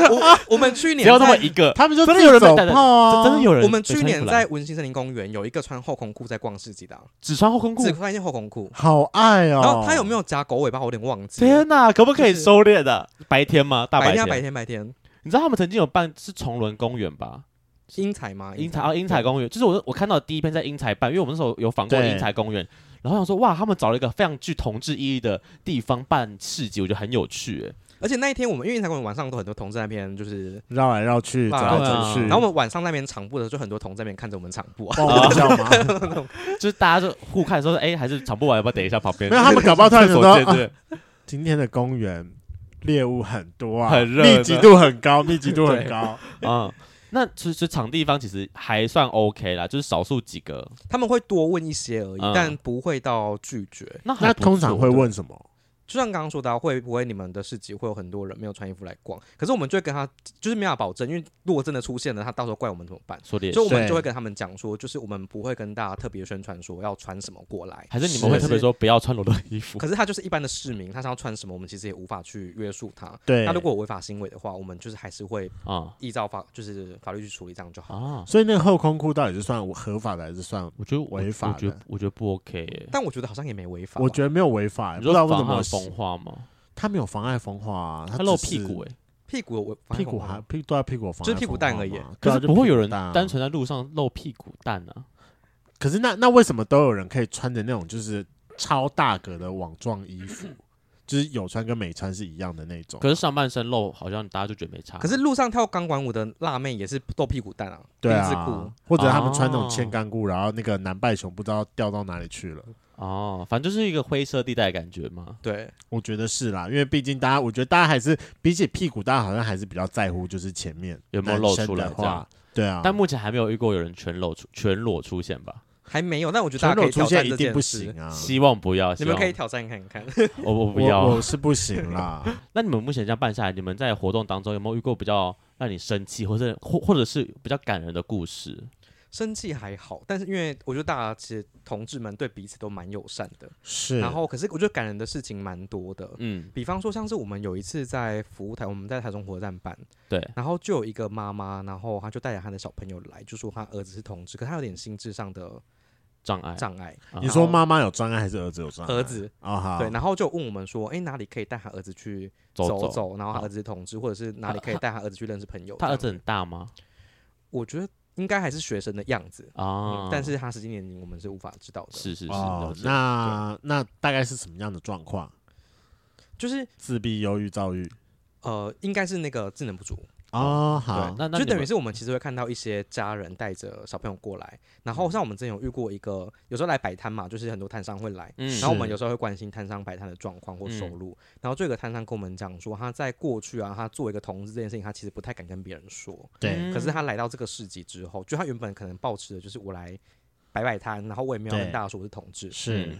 我我们去年只有那么一个，他们就真的有人走炮啊，真的有人。我们去年在文心森林公园有一个穿后空裤在逛市集的，只穿后空裤，只穿一件后空裤，好爱哦。然后他有没有夹狗尾巴？我有点忘记。天哪，可不可以收敛的？白天吗？大白天，白天，白天。你知道他们曾经有办是崇伦公园吧？英才吗？英才哦，英才公园就是我我看到第一篇在英才办，因为我们那时候有访过英才公园，然后想说哇，他们找了一个非常具同志意义的地方办市集，我觉得很有趣哎。而且那一天我们因为英才公园晚上都很多同志那边就是绕来绕去，走来走去，然后我们晚上那边场部的时候，就很多同志那边看着我们场布啊，[laughs] 就是大家就互看说，哎，还是场部完要不要等一下旁边？没有，他们 [laughs] 搞不好突然说，今天的公园猎物很多啊，很热，密集度很高，密集度很高。[laughs] 啊。那其实场地方其实还算 OK 啦，就是少数几个他们会多问一些而已，嗯、但不会到拒绝。那那通常会问什么？就像刚刚说的，会不会你们的市集会有很多人没有穿衣服来逛？可是我们就会跟他，就是没法保证，因为如果真的出现了，他到时候怪我们怎么办？所以我们就会跟他们讲说，就是我们不会跟大家特别宣传说要穿什么过来，还是你们会特别说不要穿裸的衣服？可是他就是一般的市民，他想要穿什么，我们其实也无法去约束他。对，那如果有违法行为的话，我们就是还是会啊依照法就是法律去处理，这样就好啊。所以那个后空裤到底是算合法的还是算？我觉得违法的，我觉得我觉得不 OK。但我觉得好像也没违法，我觉得没有违法，不知道为什么风化吗？他没有妨碍风化啊，他露屁股哎，屁股屁股还屁都在屁股，就是屁股蛋而已。可是不会有人单纯在路上露屁股蛋啊。可是那那为什么都有人可以穿着那种就是超大格的网状衣服，[laughs] 就是有穿跟没穿是一样的那种？可是上半身露好像大家就觉得没差。可是路上跳钢管舞的辣妹也是露屁股蛋啊，对啊，或者他们穿那种千干裤，然后那个南拜熊不知道掉到哪里去了。哦，反正就是一个灰色地带的感觉嘛。对，我觉得是啦，因为毕竟大家，我觉得大家还是比起屁股，大家好像还是比较在乎，就是前面有没有露出来的话。对啊，但目前还没有遇过有人全露出全裸出现吧？还没有，但我觉得大家可以挑战一定不行啊！希望不要，你们可以挑战看看。[laughs] 我我不要，我是不行啦。[laughs] 那你们目前这样办下来，你们在活动当中有没有遇过比较让你生气，或者或或者是比较感人的故事？生气还好，但是因为我觉得大家其实同志们对彼此都蛮友善的，是。然后可是我觉得感人的事情蛮多的，嗯，比方说像是我们有一次在服务台，我们在台中火车站办，对，然后就有一个妈妈，然后她就带着她的小朋友来，就说她儿子是同志，可她有点心智上的障碍，障碍。你说妈妈有障碍还是儿子有障碍？儿子啊，好，对，然后就问我们说，哎，哪里可以带他儿子去走走？然后他儿子是同志，或者是哪里可以带他儿子去认识朋友？他儿子很大吗？我觉得。应该还是学生的样子啊、嗯，但是他实际年龄我们是无法知道的。是是是，哦、那那大概是什么样的状况？就是自闭、忧郁、躁郁。呃，应该是那个智能不足。哦，好，那那就等于是我们其实会看到一些家人带着小朋友过来，然后像我们之前有遇过一个，有时候来摆摊嘛，就是很多摊商会来，嗯，然后我们有时候会关心摊商摆摊的状况或收入，然后这个摊商跟我们讲说，他在过去啊，他做一个同志这件事情，他其实不太敢跟别人说，对，可是他来到这个市集之后，就他原本可能抱持的就是我来摆摆摊，然后我也没有跟大家说我是同志，是，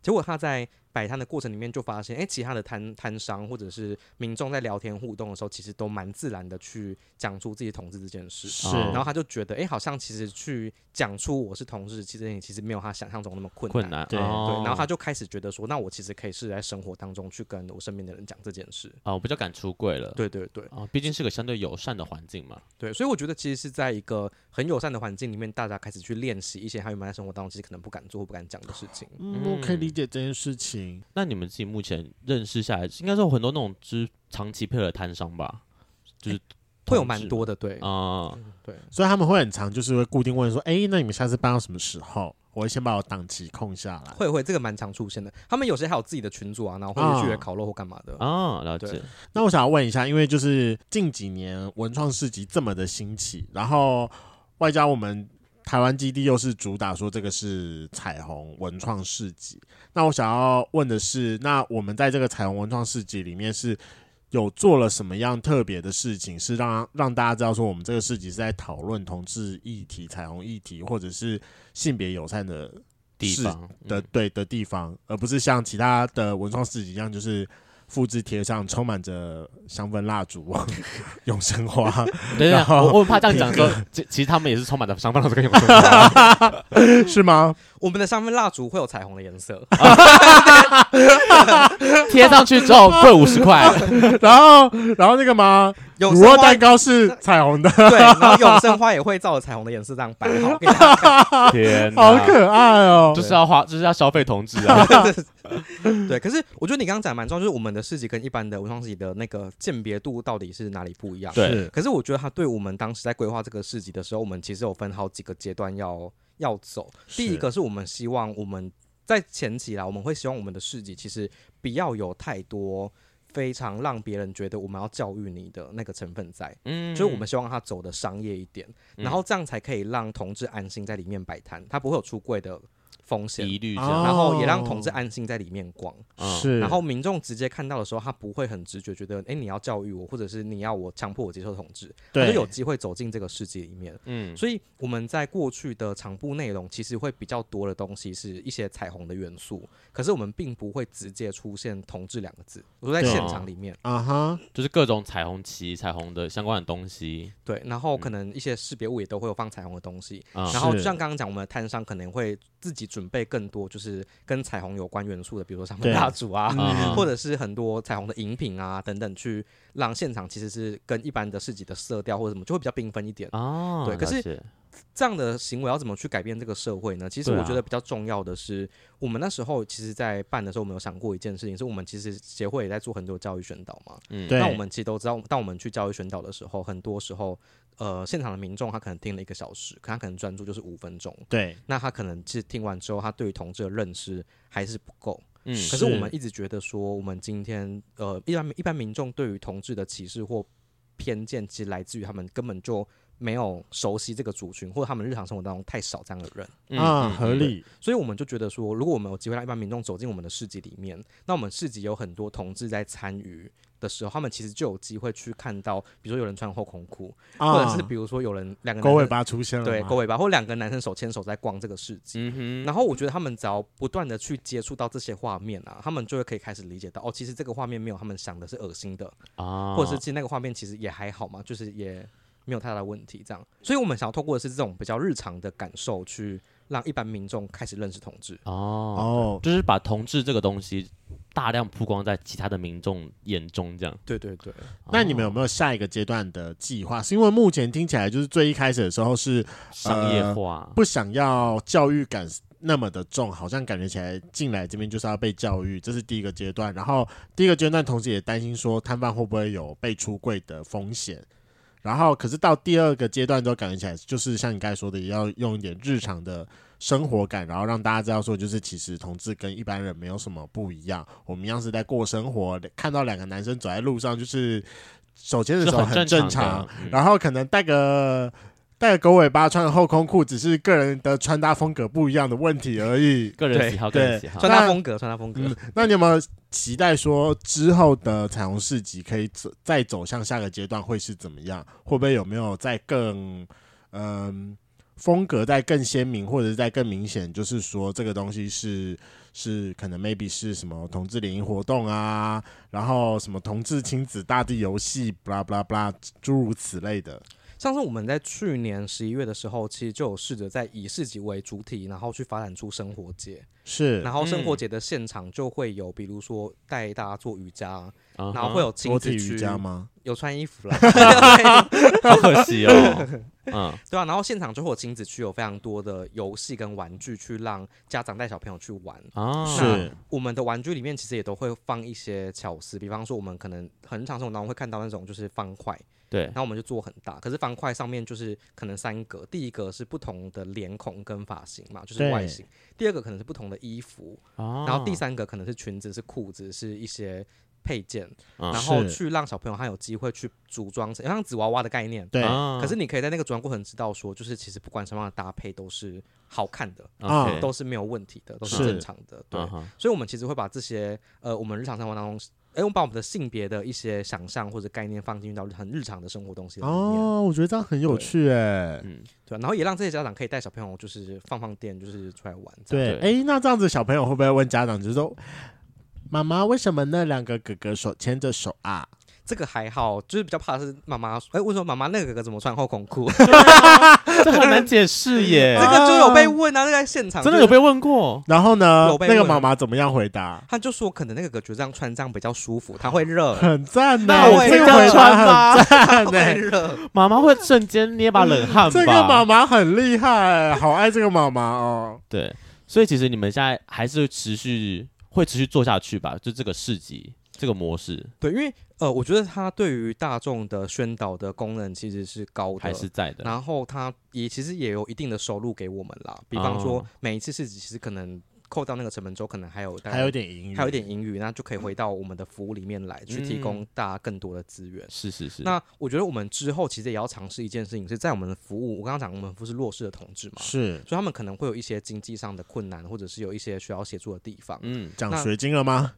结果他在。摆摊的过程里面就发现，哎、欸，其他的摊摊商或者是民众在聊天互动的时候，其实都蛮自然的去讲出自己同志这件事。是，然后他就觉得，哎、欸，好像其实去讲出我是同志，其实也其实没有他想象中那么困难。困难，对、哦、对。然后他就开始觉得说，那我其实可以是在生活当中去跟我身边的人讲这件事。啊，我比较敢出柜了。对对对。啊，毕竟是个相对友善的环境嘛。对，所以我觉得其实是在一个很友善的环境里面，大家开始去练习一些他原本在生活当中其实可能不敢做或不敢讲的事情。嗯，我可以理解这件事情。心。那你们自己目前认识下来，应该是有很多那种就是长期配合摊商吧？就是会有蛮多的，对啊，嗯、对，所以他们会很长，就是会固定问说，哎、欸，那你们下次搬到什么时候？我会先把我档期空下来。会会，这个蛮常出现的。他们有些还有自己的群组啊，然后会去烤肉或干嘛的啊。了解。那我想要问一下，因为就是近几年文创市集这么的兴起，然后外加我们台湾基地又是主打说这个是彩虹文创市集，那我想要问的是，那我们在这个彩虹文创市集里面是有做了什么样特别的事情，是让让大家知道说我们这个市集是在讨论同志议题、彩虹议题，或者是性别友善的地方的对的地方，而不是像其他的文创市集一样，就是。复制贴上充满着香氛蜡烛、[laughs] 永生花。对呀，我我怕这样讲说，其 [laughs] 其实他们也是充满着香氛蜡烛跟永生花，[laughs] 是吗？我们的香氛蜡烛会有彩虹的颜色，[laughs] 贴上去之后贵五十块。[laughs] 然后，然后那个吗？乳酪蛋糕是彩虹的，对，然后永生花也会照着彩虹的颜色这样摆好给大家。[laughs] 天，好可爱哦！就是要花，就是要消费同志啊。对，可是我觉得你刚刚讲蛮重要，就是我们的市集跟一般的文创市集的那个鉴别度到底是哪里不一样？对。可是我觉得他对我们当时在规划这个市集的时候，我们其实有分好几个阶段要要走。第一个是我们希望我们在前期啦，我们会希望我们的市集其实不要有太多。非常让别人觉得我们要教育你的那个成分在，嗯，就是我们希望他走的商业一点，然后这样才可以让同志安心在里面摆摊，他不会有出柜的。风险。疑虑，然后也让同志安心在里面逛，是，然后民众直接看到的时候，他不会很直觉觉得，哎，你要教育我，或者是你要我强迫我接受同志，他就有机会走进这个世界里面。嗯，所以我们在过去的场部内容，其实会比较多的东西是一些彩虹的元素，可是我们并不会直接出现同志两个字，我说在现场里面，啊哈，就是各种彩虹旗、彩虹的相关的东西，对，然后可能一些识别物也都会有放彩虹的东西，然后就像刚刚讲，我们的摊商可能会自己准备更多。就是跟彩虹有关元素的，比如说香氛蜡烛啊，嗯、或者是很多彩虹的饮品啊等等，去让现场其实是跟一般的市集的色调或者什么就会比较缤纷一点。哦，对，可是这样的行为要怎么去改变这个社会呢？其实我觉得比较重要的是，我们那时候其实，在办的时候，我们有想过一件事情，是我们其实协会也在做很多教育宣导嘛。嗯，那我们其实都知道，当我们去教育宣导的时候，很多时候。呃，现场的民众他可能听了一个小时，可他可能专注就是五分钟。对，那他可能其实听完之后，他对于同志的认识还是不够。嗯，可是是我们一直觉得说，我们今天呃，一般一般民众对于同志的歧视或偏见，其实来自于他们根本就没有熟悉这个族群，或者他们日常生活当中太少这样的人。嗯、啊，合理。所以我们就觉得说，如果我们有机会让一般民众走进我们的市集里面，那我们市集有很多同志在参与。的时候，他们其实就有机会去看到，比如说有人穿后空裤，啊、或者是比如说有人两个狗尾巴出现了，对，狗尾巴，或两个男生手牵手在逛这个市集。嗯、然后我觉得他们只要不断的去接触到这些画面啊，他们就会可以开始理解到，哦，其实这个画面没有他们想的是恶心的啊，或者是其实那个画面其实也还好嘛，就是也没有太大的问题这样。所以我们想要透过的是这种比较日常的感受去。让一般民众开始认识同志哦哦，就是把同志这个东西大量曝光在其他的民众眼中，这样。对对对。那你们有没有下一个阶段的计划？是因为目前听起来就是最一开始的时候是商业化，不想要教育感那么的重，好像感觉起来进来这边就是要被教育，这是第一个阶段。然后第一个阶段，同时也担心说摊贩会不会有被出柜的风险。然后，可是到第二个阶段之后，感觉起来就是像你刚才说的，也要用一点日常的生活感，然后让大家知道说，就是其实同志跟一般人没有什么不一样，我们一样是在过生活。看到两个男生走在路上，就是手牵着手很正常，嗯、然后可能带个。带个狗尾巴，穿个后空裤，只是个人的穿搭风格不一样的问题而已。个人喜好，个人喜好，穿搭风格，穿搭风格。嗯，那你有没有期待说之后的彩虹市集可以走再走向下个阶段会是怎么样？会不会有没有再更嗯风格再更鲜明，或者是再更明显？就是说这个东西是是可能 maybe 是什么同志联谊活动啊，然后什么同志亲子大地游戏，blah blah blah，诸如此类的。上次我们在去年十一月的时候，其实就有试着在以市集为主体，然后去发展出生活节。是，然后生活节的现场就会有，比如说带大家做瑜伽，然后会有亲子瑜伽吗？有穿衣服啦，[laughs] 好可惜哦。[laughs] 嗯，对啊，然后现场就会有亲子区，有非常多的游戏跟玩具，去让家长带小朋友去玩。啊，是我们的玩具里面其实也都会放一些巧思，比方说我们可能很日常生活当中会看到那种就是方块，对，然后我们就做很大，可是方块上面就是可能三格，第一个是不同的脸孔跟发型嘛，就是外形；第二个可能是不同的衣服，然后第三个可能是裙子、是裤子、是一些。配件，然后去让小朋友他有机会去组装成像纸娃娃的概念。对，可是你可以在那个组装过程知道说，就是其实不管什么样的搭配都是好看的，都是没有问题的，都是正常的。对，所以我们其实会把这些呃，我们日常生活当中，哎，我们把我们的性别的一些想象或者概念放进到很日常的生活东西里面。哦，我觉得这样很有趣哎。嗯，对，然后也让这些家长可以带小朋友就是放放电，就是出来玩。对，哎，那这样子小朋友会不会问家长，就是说？妈妈，为什么那两个哥哥手牵着手啊？这个还好，就是比较怕的是妈妈。哎，为什么妈妈那个哥哥怎么穿后孔裤？[laughs] 这很难解释耶。[laughs] 这个就有被问啊，那在现场真的有被问过。然后呢？那个妈妈怎么样回答？她就说，可能那个哥哥觉得这样穿这样比较舒服，她会热，很赞呢。那我可以这样穿吗？很热，妈妈会瞬间捏把冷汗吧。这个妈妈很厉害，好爱这个妈妈哦。对，所以其实你们现在还是持续。会持续做下去吧，就这个市集这个模式。对，因为呃，我觉得它对于大众的宣导的功能其实是高的，还是在的。然后它也其实也有一定的收入给我们啦，比方说每一次市集其实可能。扣掉那个成本之后，可能还有还有点盈余，还有点盈余，那就可以回到我们的服务里面来，去提供大家更多的资源。是是是。那我觉得我们之后其实也要尝试一件事情，是在我们的服务。我刚刚讲我们服务是弱势的同志嘛，是，所以他们可能会有一些经济上的困难，或者是有一些需要协助的地方。嗯，奖学金了吗？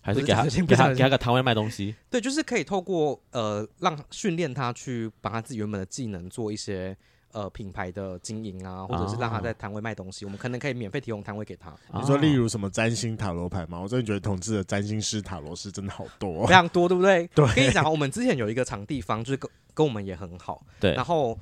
还是给他给他给他个摊位卖东西？对，就是可以透过呃，让训练他去把他自己原本的技能做一些。呃，品牌的经营啊，或者是让他在摊位卖东西，哦、我们可能可以免费提供摊位给他。你说，例如什么占星塔罗牌吗？我真的觉得同志的占星师、塔罗师真的好多，非常多，对不对？对。跟你讲，我们之前有一个场地方，就是跟跟我们也很好。对。然后。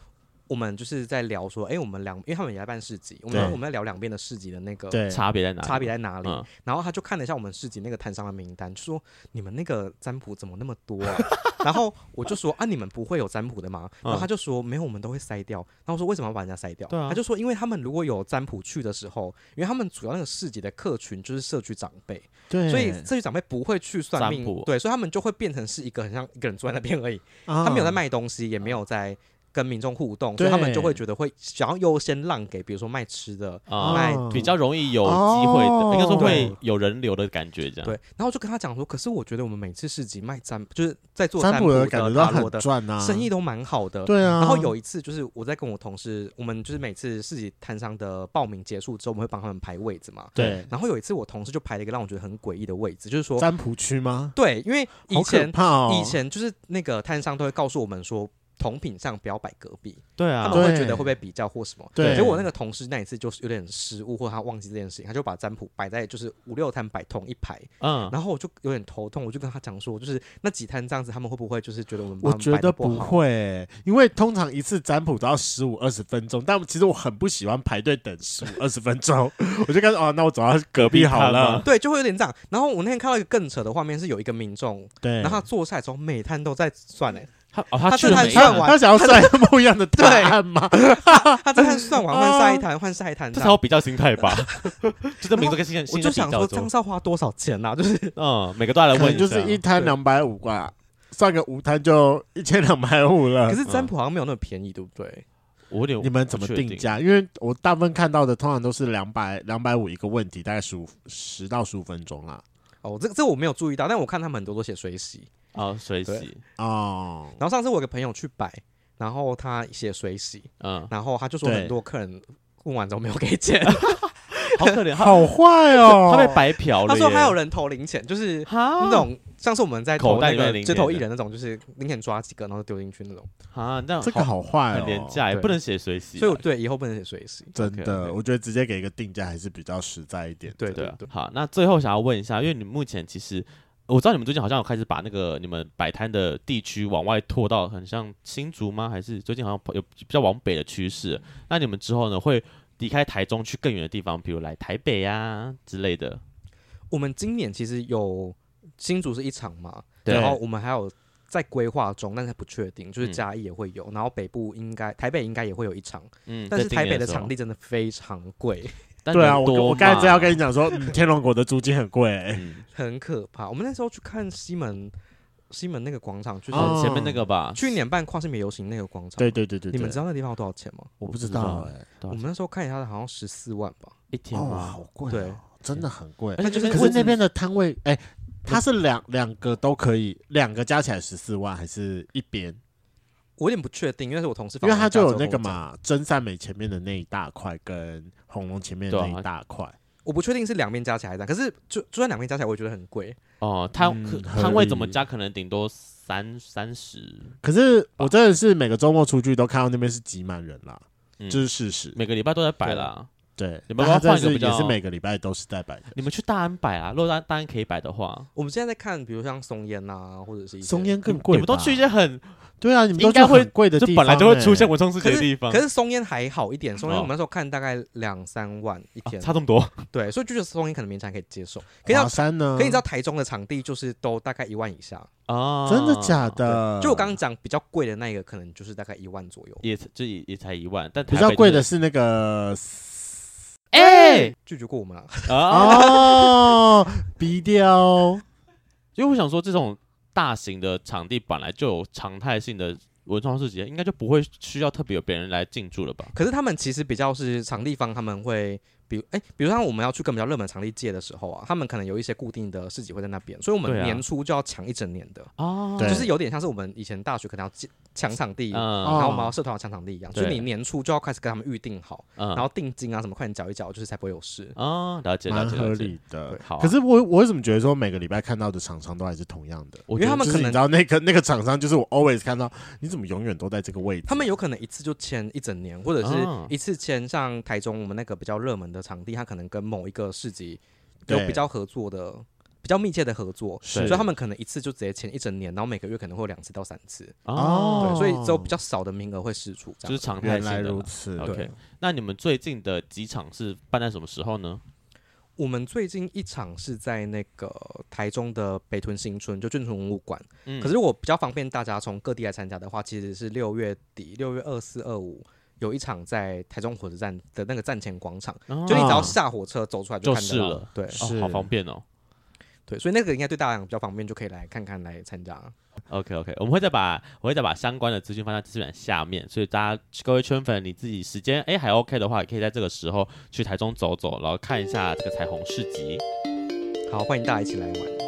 我们就是在聊说，哎、欸，我们两，因为他们也在办市集，我们我们在聊两边的市集的那个差别在哪，差别在哪里？嗯、然后他就看了一下我们市集那个摊商的名单，就说你们那个占卜怎么那么多啊？[laughs] 然后我就说啊，你们不会有占卜的吗？然后他就说没有，我们都会筛掉。然后我说为什么要把人家筛掉？啊、他就说因为他们如果有占卜去的时候，因为他们主要那个市集的客群就是社区长辈，对，所以社区长辈不会去算命，对，所以他们就会变成是一个很像一个人坐在那边而已，啊、他没有在卖东西，也没有在。跟民众互动，所以他们就会觉得会想要优先让给，比如说卖吃的，卖比较容易有机会的，应该说会有人流的感觉这样。对，然后就跟他讲说，可是我觉得我们每次市集卖占，就是在做占卜的感觉都很赚啊，生意都蛮好的。对啊。然后有一次就是我在跟我同事，我们就是每次市集摊商的报名结束之后，我们会帮他们排位置嘛。对。然后有一次我同事就排了一个让我觉得很诡异的位置，就是说占卜区吗？对，因为以前以前就是那个摊商都会告诉我们说。同品上不要摆隔壁，对啊，他们会觉得会被比较或什么。对，结果我那个同事那一次就是有点失误，或他忘记这件事情，他就把占卜摆在就是五六摊摆同一排，嗯，然后我就有点头痛，我就跟他讲说，就是那几摊这样子，他们会不会就是觉得我们？我觉得不会，因为通常一次占卜都要十五二十分钟，但其实我很不喜欢排队等十五二十分钟，[laughs] 我就跟说哦，那我走到隔壁好了。[laughs] 对，就会有点这样。然后我那天看到一个更扯的画面，是有一个民众，对，然后他坐下来之后，每摊都在算诶。他哦，他这摊算完，他想要算不一样的对案吗？[laughs] 他这摊算完换下一摊，换下一摊，这才有比较心态吧？[laughs] 就这名字跟心态，我就想说，张少花多少钱呐？就是嗯，每个都来问，就是一摊两百五吧，算个五摊就一千两百五了。可是占卜好像没有那么便宜，对不对？我有点，你们怎么定价？因为我大部分看到的通常都是两百两百五一个问题，大概十五十到十五分钟啦。哦，这这我没有注意到，但我看他们很多都写水洗。哦，水洗哦。然后上次我有个朋友去摆，然后他写水洗，嗯，然后他就说很多客人问完之后没有给钱，[laughs] 好可怜，好坏哦，他被白嫖了。他说还有人投零钱，就是那种像是我们在投那个街头艺人那种，就是零钱抓几个然后丢进去那种。啊，那这个好坏，很廉价，也不能写水洗。所以对，以后不能写水洗。真的，我觉得直接给一个定价还是比较实在一点。对对对。好，那最后想要问一下，因为你目前其实。我知道你们最近好像有开始把那个你们摆摊的地区往外拓到很像新竹吗？还是最近好像有比较往北的趋势？那你们之后呢，会离开台中去更远的地方，比如来台北呀、啊、之类的？我们今年其实有新竹是一场嘛，然后我们还有在规划中，但是不确定，就是嘉义也会有，然后北部应该台北应该也会有一场，嗯，但是台北的场地真的非常贵。对啊，我我刚才正要跟你讲说，天龙国的租金很贵，[laughs] 很可怕。我们那时候去看西门。西门那个广场，就是前面那个吧？去年办跨性别游行那个广场。对对对对，你们知道那地方要多少钱吗？我不知道哎。我们那时候看一下，好像十四万吧，一天。哇，好贵！对，真的很贵。那就是可是那边的摊位，哎，它是两两个都可以，两个加起来十四万，还是一边？我有点不确定，因为是我同事，因为他就有那个嘛，真善美前面的那一大块，跟红龙前面的那一大块。我不确定是两边加起来的，可是就就算两边加起来，我觉得很贵。哦，摊摊位怎么加？可能顶多。三三十，可是我真的是每个周末出去都看到那边是挤满人啦，这是事实。每个礼拜都在摆啦，对，你们换一个也是每个礼拜都是在摆的。你们去大安摆啊，如果大大安可以摆的话，我们现在在看，比如像松烟呐，或者是松烟更贵。你们都去一些很对啊，你们应该会贵的地方，就本来就会出现文创市集的地方。可是松烟还好一点，松烟我们那时候看大概两三万一天，差这么多。对，所以就是松烟可能勉强可以接受。华山呢？可以知道台中的场地就是都大概一万以下。啊，真的假的？就我刚刚讲比较贵的那个，可能就是大概一万左右，也就也也才一万。但比较贵的是那个，哎，拒绝过我们了哦，低调。因为我想说，这种大型的场地本来就有常态性的文创市集，应该就不会需要特别有别人来进驻了吧？可是他们其实比较是场地方，他们会。比如，哎，比如像我们要去跟比较热门场地借的时候啊，他们可能有一些固定的市集会在那边，所以我们年初就要抢一整年的哦，就是有点像是我们以前大学可能要抢场地，然后我们要社团要抢场地一样，就是你年初就要开始跟他们预定好，然后定金啊什么快点缴一缴，就是才不会有事啊。了解，了解，合理的。好，可是我我为什么觉得说每个礼拜看到的厂商都还是同样的？因为他们可能你知道那个那个厂商就是我 always 看到，你怎么永远都在这个位置？他们有可能一次就签一整年，或者是一次签像台中我们那个比较热门的场地，他可能跟某一个市集有比较合作的、比较密切的合作，所以他们可能一次就直接签一整年，然后每个月可能会有两次到三次哦，对，所以只有比较少的名额会释出，就是常态性的。原来如此，OK。那你们最近的几场是办在什么时候呢？我们最近一场是在那个台中的北屯新村，就眷村文物馆。可是如果比较方便大家从各地来参加的话，其实是六月底，六月二四、二五。有一场在台中火车站的那个站前广场，哦、就你只要下火车走出来就看到了，对，好方便哦。对，所以那个应该对大家比较方便，就可以来看看来参加。OK OK，我们会再把我会再把相关的资讯放在资讯栏下面，所以大家各位圈粉，你自己时间哎还 OK 的话，也可以在这个时候去台中走走，然后看一下这个彩虹市集。好，欢迎大家一起来玩。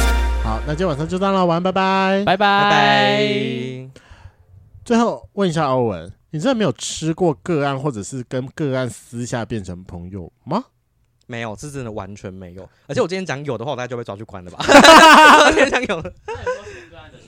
那今天晚上就这样了，晚安，拜拜，拜拜。最后问一下欧文，你真的没有吃过个案，或者是跟个案私下变成朋友吗？没有，是真的完全没有。而且我今天讲有的话，我大家就被抓去关了吧？[laughs] 我今天讲有。